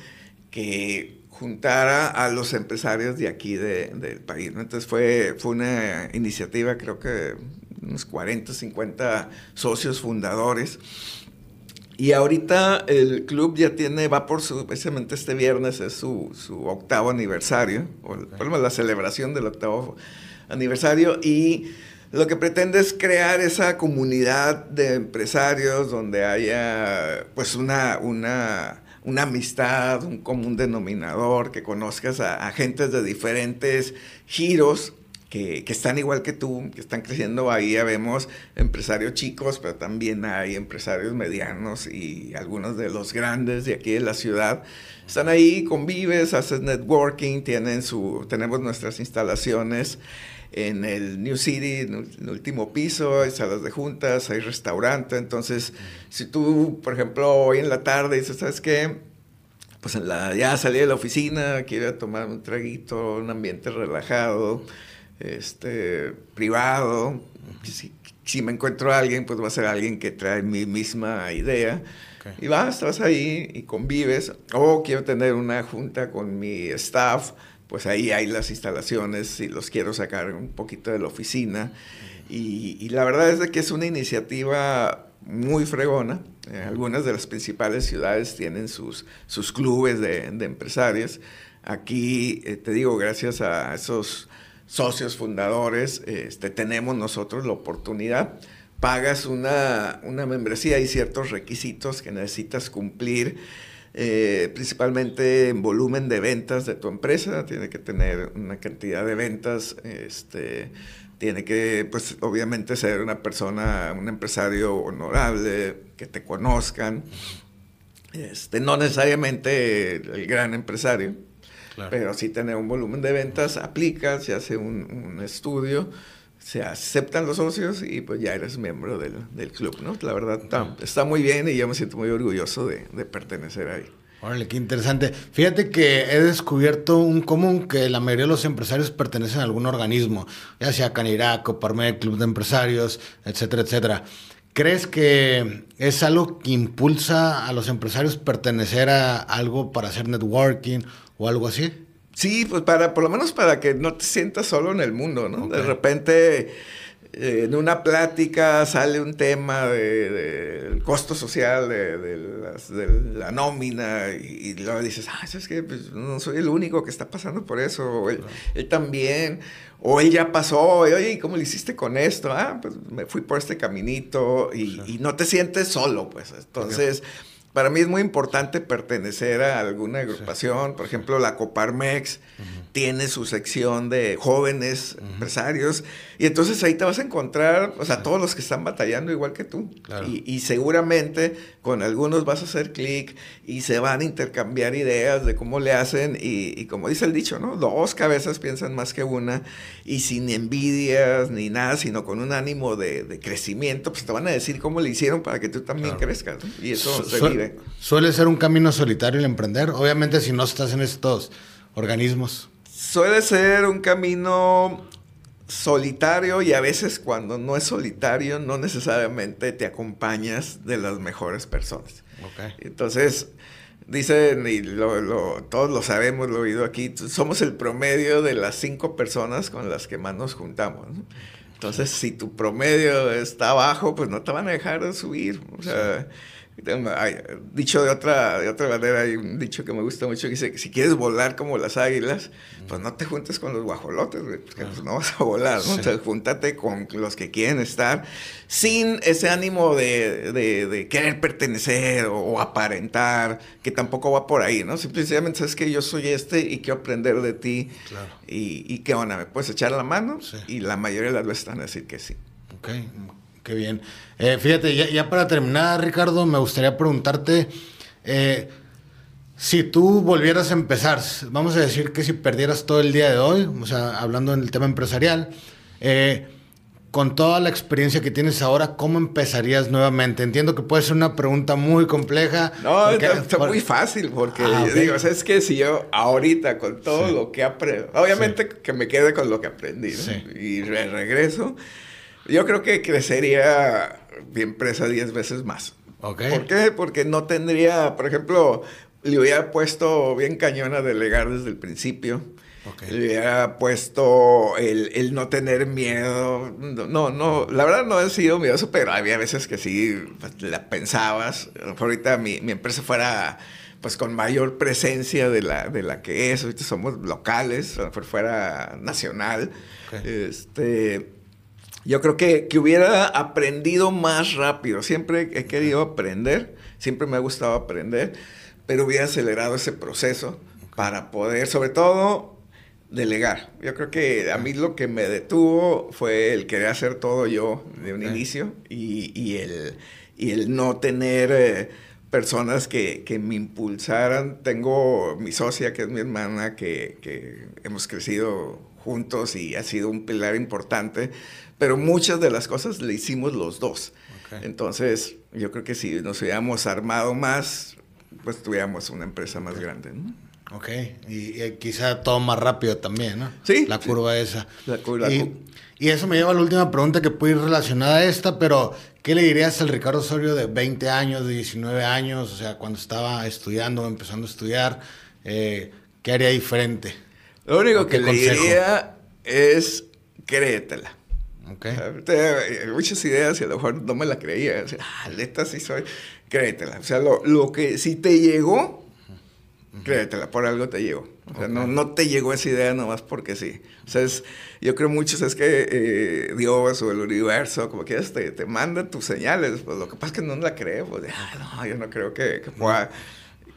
que juntara a los empresarios de aquí del país. Entonces fue, fue una iniciativa, creo que unos 40, 50 socios fundadores. Y ahorita el club ya tiene, va por su, precisamente este viernes es su, su octavo aniversario, o la celebración del octavo aniversario, y lo que pretende es crear esa comunidad de empresarios donde haya pues una, una, una amistad, un común denominador, que conozcas a, a gentes de diferentes giros que, están igual que tú, que están creciendo. Ahí ya vemos empresarios chicos, pero también hay empresarios medianos y algunos de los grandes de aquí de la ciudad. Están ahí, convives, haces networking, tienen su, tenemos nuestras instalaciones en el New City, en el último piso, hay salas de juntas, hay restaurante. Entonces, si tú, por ejemplo, hoy en la tarde dices, ¿sabes qué? Pues en la, ya salí de la oficina, quiero tomar un traguito, un ambiente relajado este, privado. Si, me encuentro a alguien, pues va a ser alguien que trae mi misma idea. Y vas, estás ahí y convives. O quiero tener una junta con mi staff, pues ahí hay las instalaciones y los quiero sacar un poquito de la oficina. Y, la verdad es de que es una iniciativa muy fregona. Eh, algunas de las principales ciudades tienen sus, sus clubes de, empresarios. Aquí, eh, te digo, gracias a esos socios fundadores, este, tenemos nosotros la oportunidad. Pagas una, una membresía, hay ciertos requisitos que necesitas cumplir, eh, principalmente en volumen de ventas de tu empresa, tiene que tener una cantidad de ventas, este, tiene que, pues obviamente ser una persona, un empresario honorable, que te conozcan, este, no necesariamente el gran empresario, pero si tener un volumen de ventas, aplica, se hace un, estudio, se aceptan los socios y pues ya eres miembro del, del club, ¿no? La verdad está, muy bien y yo me siento muy orgulloso de, de pertenecer ahí. Órale, qué interesante. Fíjate que he descubierto un común que la mayoría de los empresarios pertenecen a algún organismo, ya sea Canirac, Parmed, Club de Empresarios, etcétera, etcétera. ¿Crees que es algo que impulsa a los empresarios pertenecer a algo para hacer networking o algo así? Sí, pues para, por lo menos para que no te sientas solo en el mundo, ¿no? De repente, eh, en una plática sale un tema del de, costo social de, la nómina y, luego dices, ah, es que pues, no soy el único que está pasando por eso, él, también, o él ya pasó, oye, ¿cómo le hiciste con esto? Ah, pues me fui por este caminito y, no te sientes solo, pues. Entonces para mí es muy importante pertenecer a alguna agrupación, por ejemplo, la Coparmex tiene su sección de jóvenes empresarios y entonces ahí te vas a encontrar, o sea, todos los que están batallando igual que tú. Y, seguramente con algunos vas a hacer clic y se van a intercambiar ideas de cómo le hacen y, como dice el dicho, ¿no? Dos cabezas piensan más que una y sin envidias ni nada, sino con un ánimo de, crecimiento, pues te van a decir cómo le hicieron para que tú también crezcas. Y eso se vive. Suele ser un camino solitario el emprender, obviamente si no estás en estos organismos. Suele ser un camino solitario y a veces cuando no es solitario no necesariamente te acompañas de las mejores personas. Entonces, dicen, y todos lo sabemos, lo he oído aquí, somos el promedio de las cinco personas con las que más nos juntamos. Entonces, si tu promedio está bajo, pues no te van a dejar de subir. O sea, dicho de otra, de otra manera, hay un dicho que me gusta mucho que dice que si quieres volar como las águilas, pues no te juntes con los guajolotes, porque pues no vas a volar, ¿no? O sea, júntate con los que quieren estar sin ese ánimo de, de, querer pertenecer o, aparentar, que tampoco va por ahí, ¿no? Simplemente sabes que yo soy este y quiero aprender de ti. Claro. Y, y qué onda, ¿me puedes echar la mano? Y la mayoría de las veces están a decir que sí. Ok, Qué bien. Eh, fíjate, ya, para terminar, Ricardo, me gustaría preguntarte, eh, si tú volvieras a empezar, vamos a decir que si perdieras todo el día de hoy, o sea, hablando en el tema empresarial, eh, con toda la experiencia que tienes ahora, ¿cómo empezarías nuevamente? Entiendo que puede ser una pregunta muy compleja. No, está, muy fácil, porque ah, digo, o sea, es que si yo ahorita con todo lo que aprendo, obviamente que me quede con lo que aprendí, y regreso yo creo que crecería mi empresa 10 veces más. Okay. ¿Por qué? Porque no tendría, por ejemplo, le hubiera puesto bien cañón a delegar desde el principio. Okay. Le hubiera puesto el, el, no tener miedo. No, no, la verdad no he sido miedoso, pero había veces que sí la pensabas. Ahorita mi, mi empresa fuera pues con mayor presencia de la, de la que es. Ahorita somos locales, fuera nacional. Este yo creo que, que hubiera aprendido más rápido. Siempre he querido aprender, siempre me ha gustado aprender, pero hubiera acelerado ese proceso para poder, sobre todo, delegar. Yo creo que a mí lo que me detuvo fue el querer hacer todo yo de un inicio y, y, el, y el no tener eh, personas que, que, me impulsaran. Tengo mi socia, que es mi hermana, que, que hemos crecido juntos y ha sido un pilar importante, pero muchas de las cosas le hicimos los dos. Entonces, yo creo que si nos hubiéramos armado más, pues tuviéramos una empresa más grande, ¿no? Ok, y, quizá todo más rápido también, ¿no? Sí. La curva esa. La curva. Y, y, eso me lleva a la última pregunta que puede ir relacionada a esta, pero ¿qué le dirías al Ricardo Osorio de 20 años, de 19 años, o sea, cuando estaba estudiando, empezando a estudiar, eh, ¿qué haría diferente? Lo único que le diría es créetela. Okay. muchas ideas y a lo mejor no me la creía. O sea, ah, neta sí soy. Créetela. O sea, lo, lo que si te llegó, créetela, por algo te llegó. O sea, no, no te llegó esa idea nomás porque sí. O sea, es, yo creo muchos es que eh, Dios o el universo, como quieras, te, te manda tus señales. Pues lo que pasa es que no la creo. Pues, ah, no, yo no creo que, que pueda.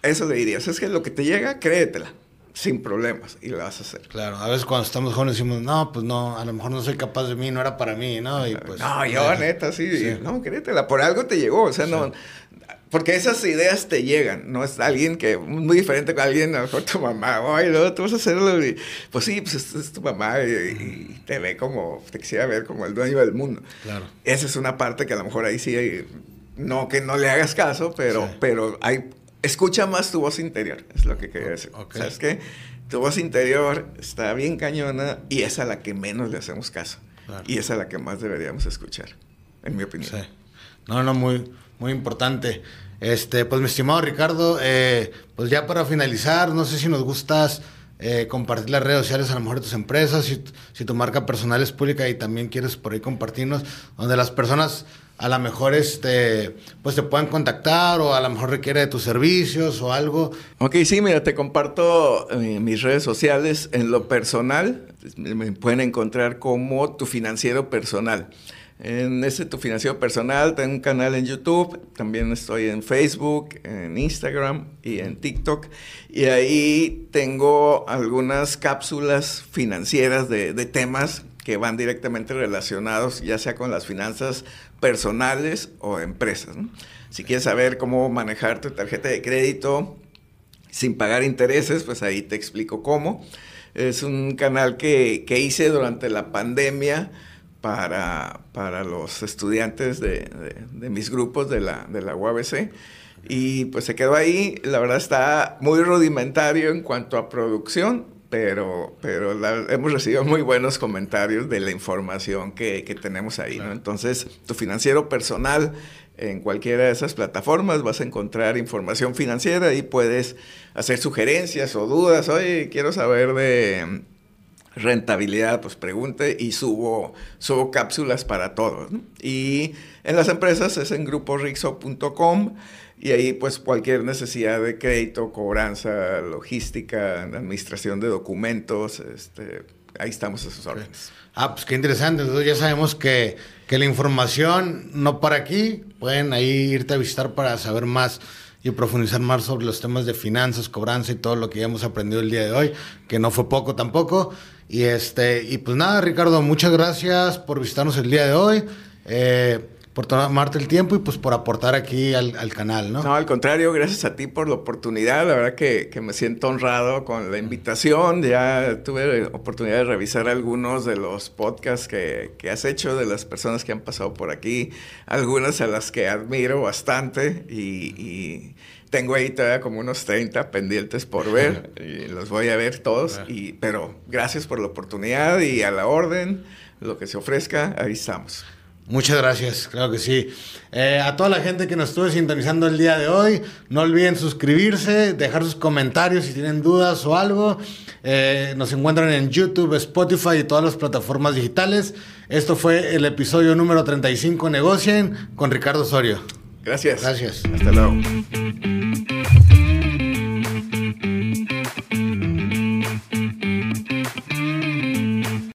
Eso le diría. O sea, es que lo que te llega, créetela sin problemas y lo vas a hacer. Claro, a veces cuando estamos jóvenes decimos, no, pues no, a lo mejor no soy capaz de mí, no era para mí, ¿no? Y pues, no, yo neta, sí, no, créetela, por algo te llegó, o sea, no, porque esas ideas te llegan, no es alguien que, muy diferente con alguien, a lo mejor tu mamá, oye, no, tú vas a hacerlo, y, pues sí, pues es, tu mamá y, te ve como, te quisiera ver como el dueño del mundo. Claro. Esa es una parte que a lo mejor ahí sí, no que no le hagas caso, pero, pero hay escucha más tu voz interior, es lo que quería decir. ¿Sabes qué? Tu voz interior está bien cañona y es a la que menos le hacemos caso. Y es a la que más deberíamos escuchar, en mi opinión. Sí. No, no, muy, muy importante. Este, pues mi estimado Ricardo, eh, pues ya para finalizar, no sé si nos gustas eh, compartir las redes sociales a lo mejor de tus empresas, si, si tu marca personal es pública y también quieres por ahí compartirnos, donde las personas a lo mejor este, pues te puedan contactar o a lo mejor requiere de tus servicios o algo. Ok, sí, mira, te comparto eh, mis redes sociales en lo personal. Me pueden encontrar como tu financiero personal. En ese tu financiero personal tengo un canal en YouTube, también estoy en Facebook, en Instagram y en TikTok. Y ahí tengo algunas cápsulas financieras de, de temas que van directamente relacionados ya sea con las finanzas personales o empresas. Si quieres saber cómo manejar tu tarjeta de crédito sin pagar intereses, pues ahí te explico cómo. Es un canal que, hice durante la pandemia para, para los estudiantes de, mis grupos de la, de la UABC. Y pues se quedó ahí. La verdad está muy rudimentario en cuanto a producción, pero, pero hemos recibido muy buenos comentarios de la información que, que tenemos ahí, ¿no? Entonces, tu financiero personal, en cualquiera de esas plataformas vas a encontrar información financiera y puedes hacer sugerencias o dudas. Oye, quiero saber de rentabilidad, pues pregunte y subo, subo cápsulas para todos. Y en las empresas es en gruporixo.com y ahí pues cualquier necesidad de crédito, cobranza, logística, administración de documentos, este, ahí estamos a sus órdenes. Ah, pues qué interesante. Entonces ya sabemos que, que la información no para aquí. Pueden ahí irte a visitar para saber más y profundizar más sobre los temas de finanzas, cobranza y todo lo que ya hemos aprendido el día de hoy, que no fue poco tampoco. Y este, y pues nada, Ricardo, muchas gracias por visitarnos el día de hoy. Eh, por tomarte el tiempo y pues por aportar aquí al, al, canal, ¿no? No, al contrario, gracias a ti por la oportunidad. La verdad que, que, me siento honrado con la invitación. Ya tuve oportunidad de revisar algunos de los podcasts que, que has hecho de las personas que han pasado por aquí, algunas a las que admiro bastante y, y tengo ahí todavía como unos 30 pendientes por ver y los voy a ver todos. Y, pero gracias por la oportunidad y a la orden, lo que se ofrezca, ahí estamos. Muchas gracias, claro que sí. Eh, a toda la gente que nos estuvo sintonizando el día de hoy, no olviden suscribirse, dejar sus comentarios si tienen dudas o algo. Eh, nos encuentran en YouTube, Spotify y todas las plataformas digitales. Esto fue el episodio número 35 Negocien con Ricardo Osorio. Gracias. Gracias. Hasta luego.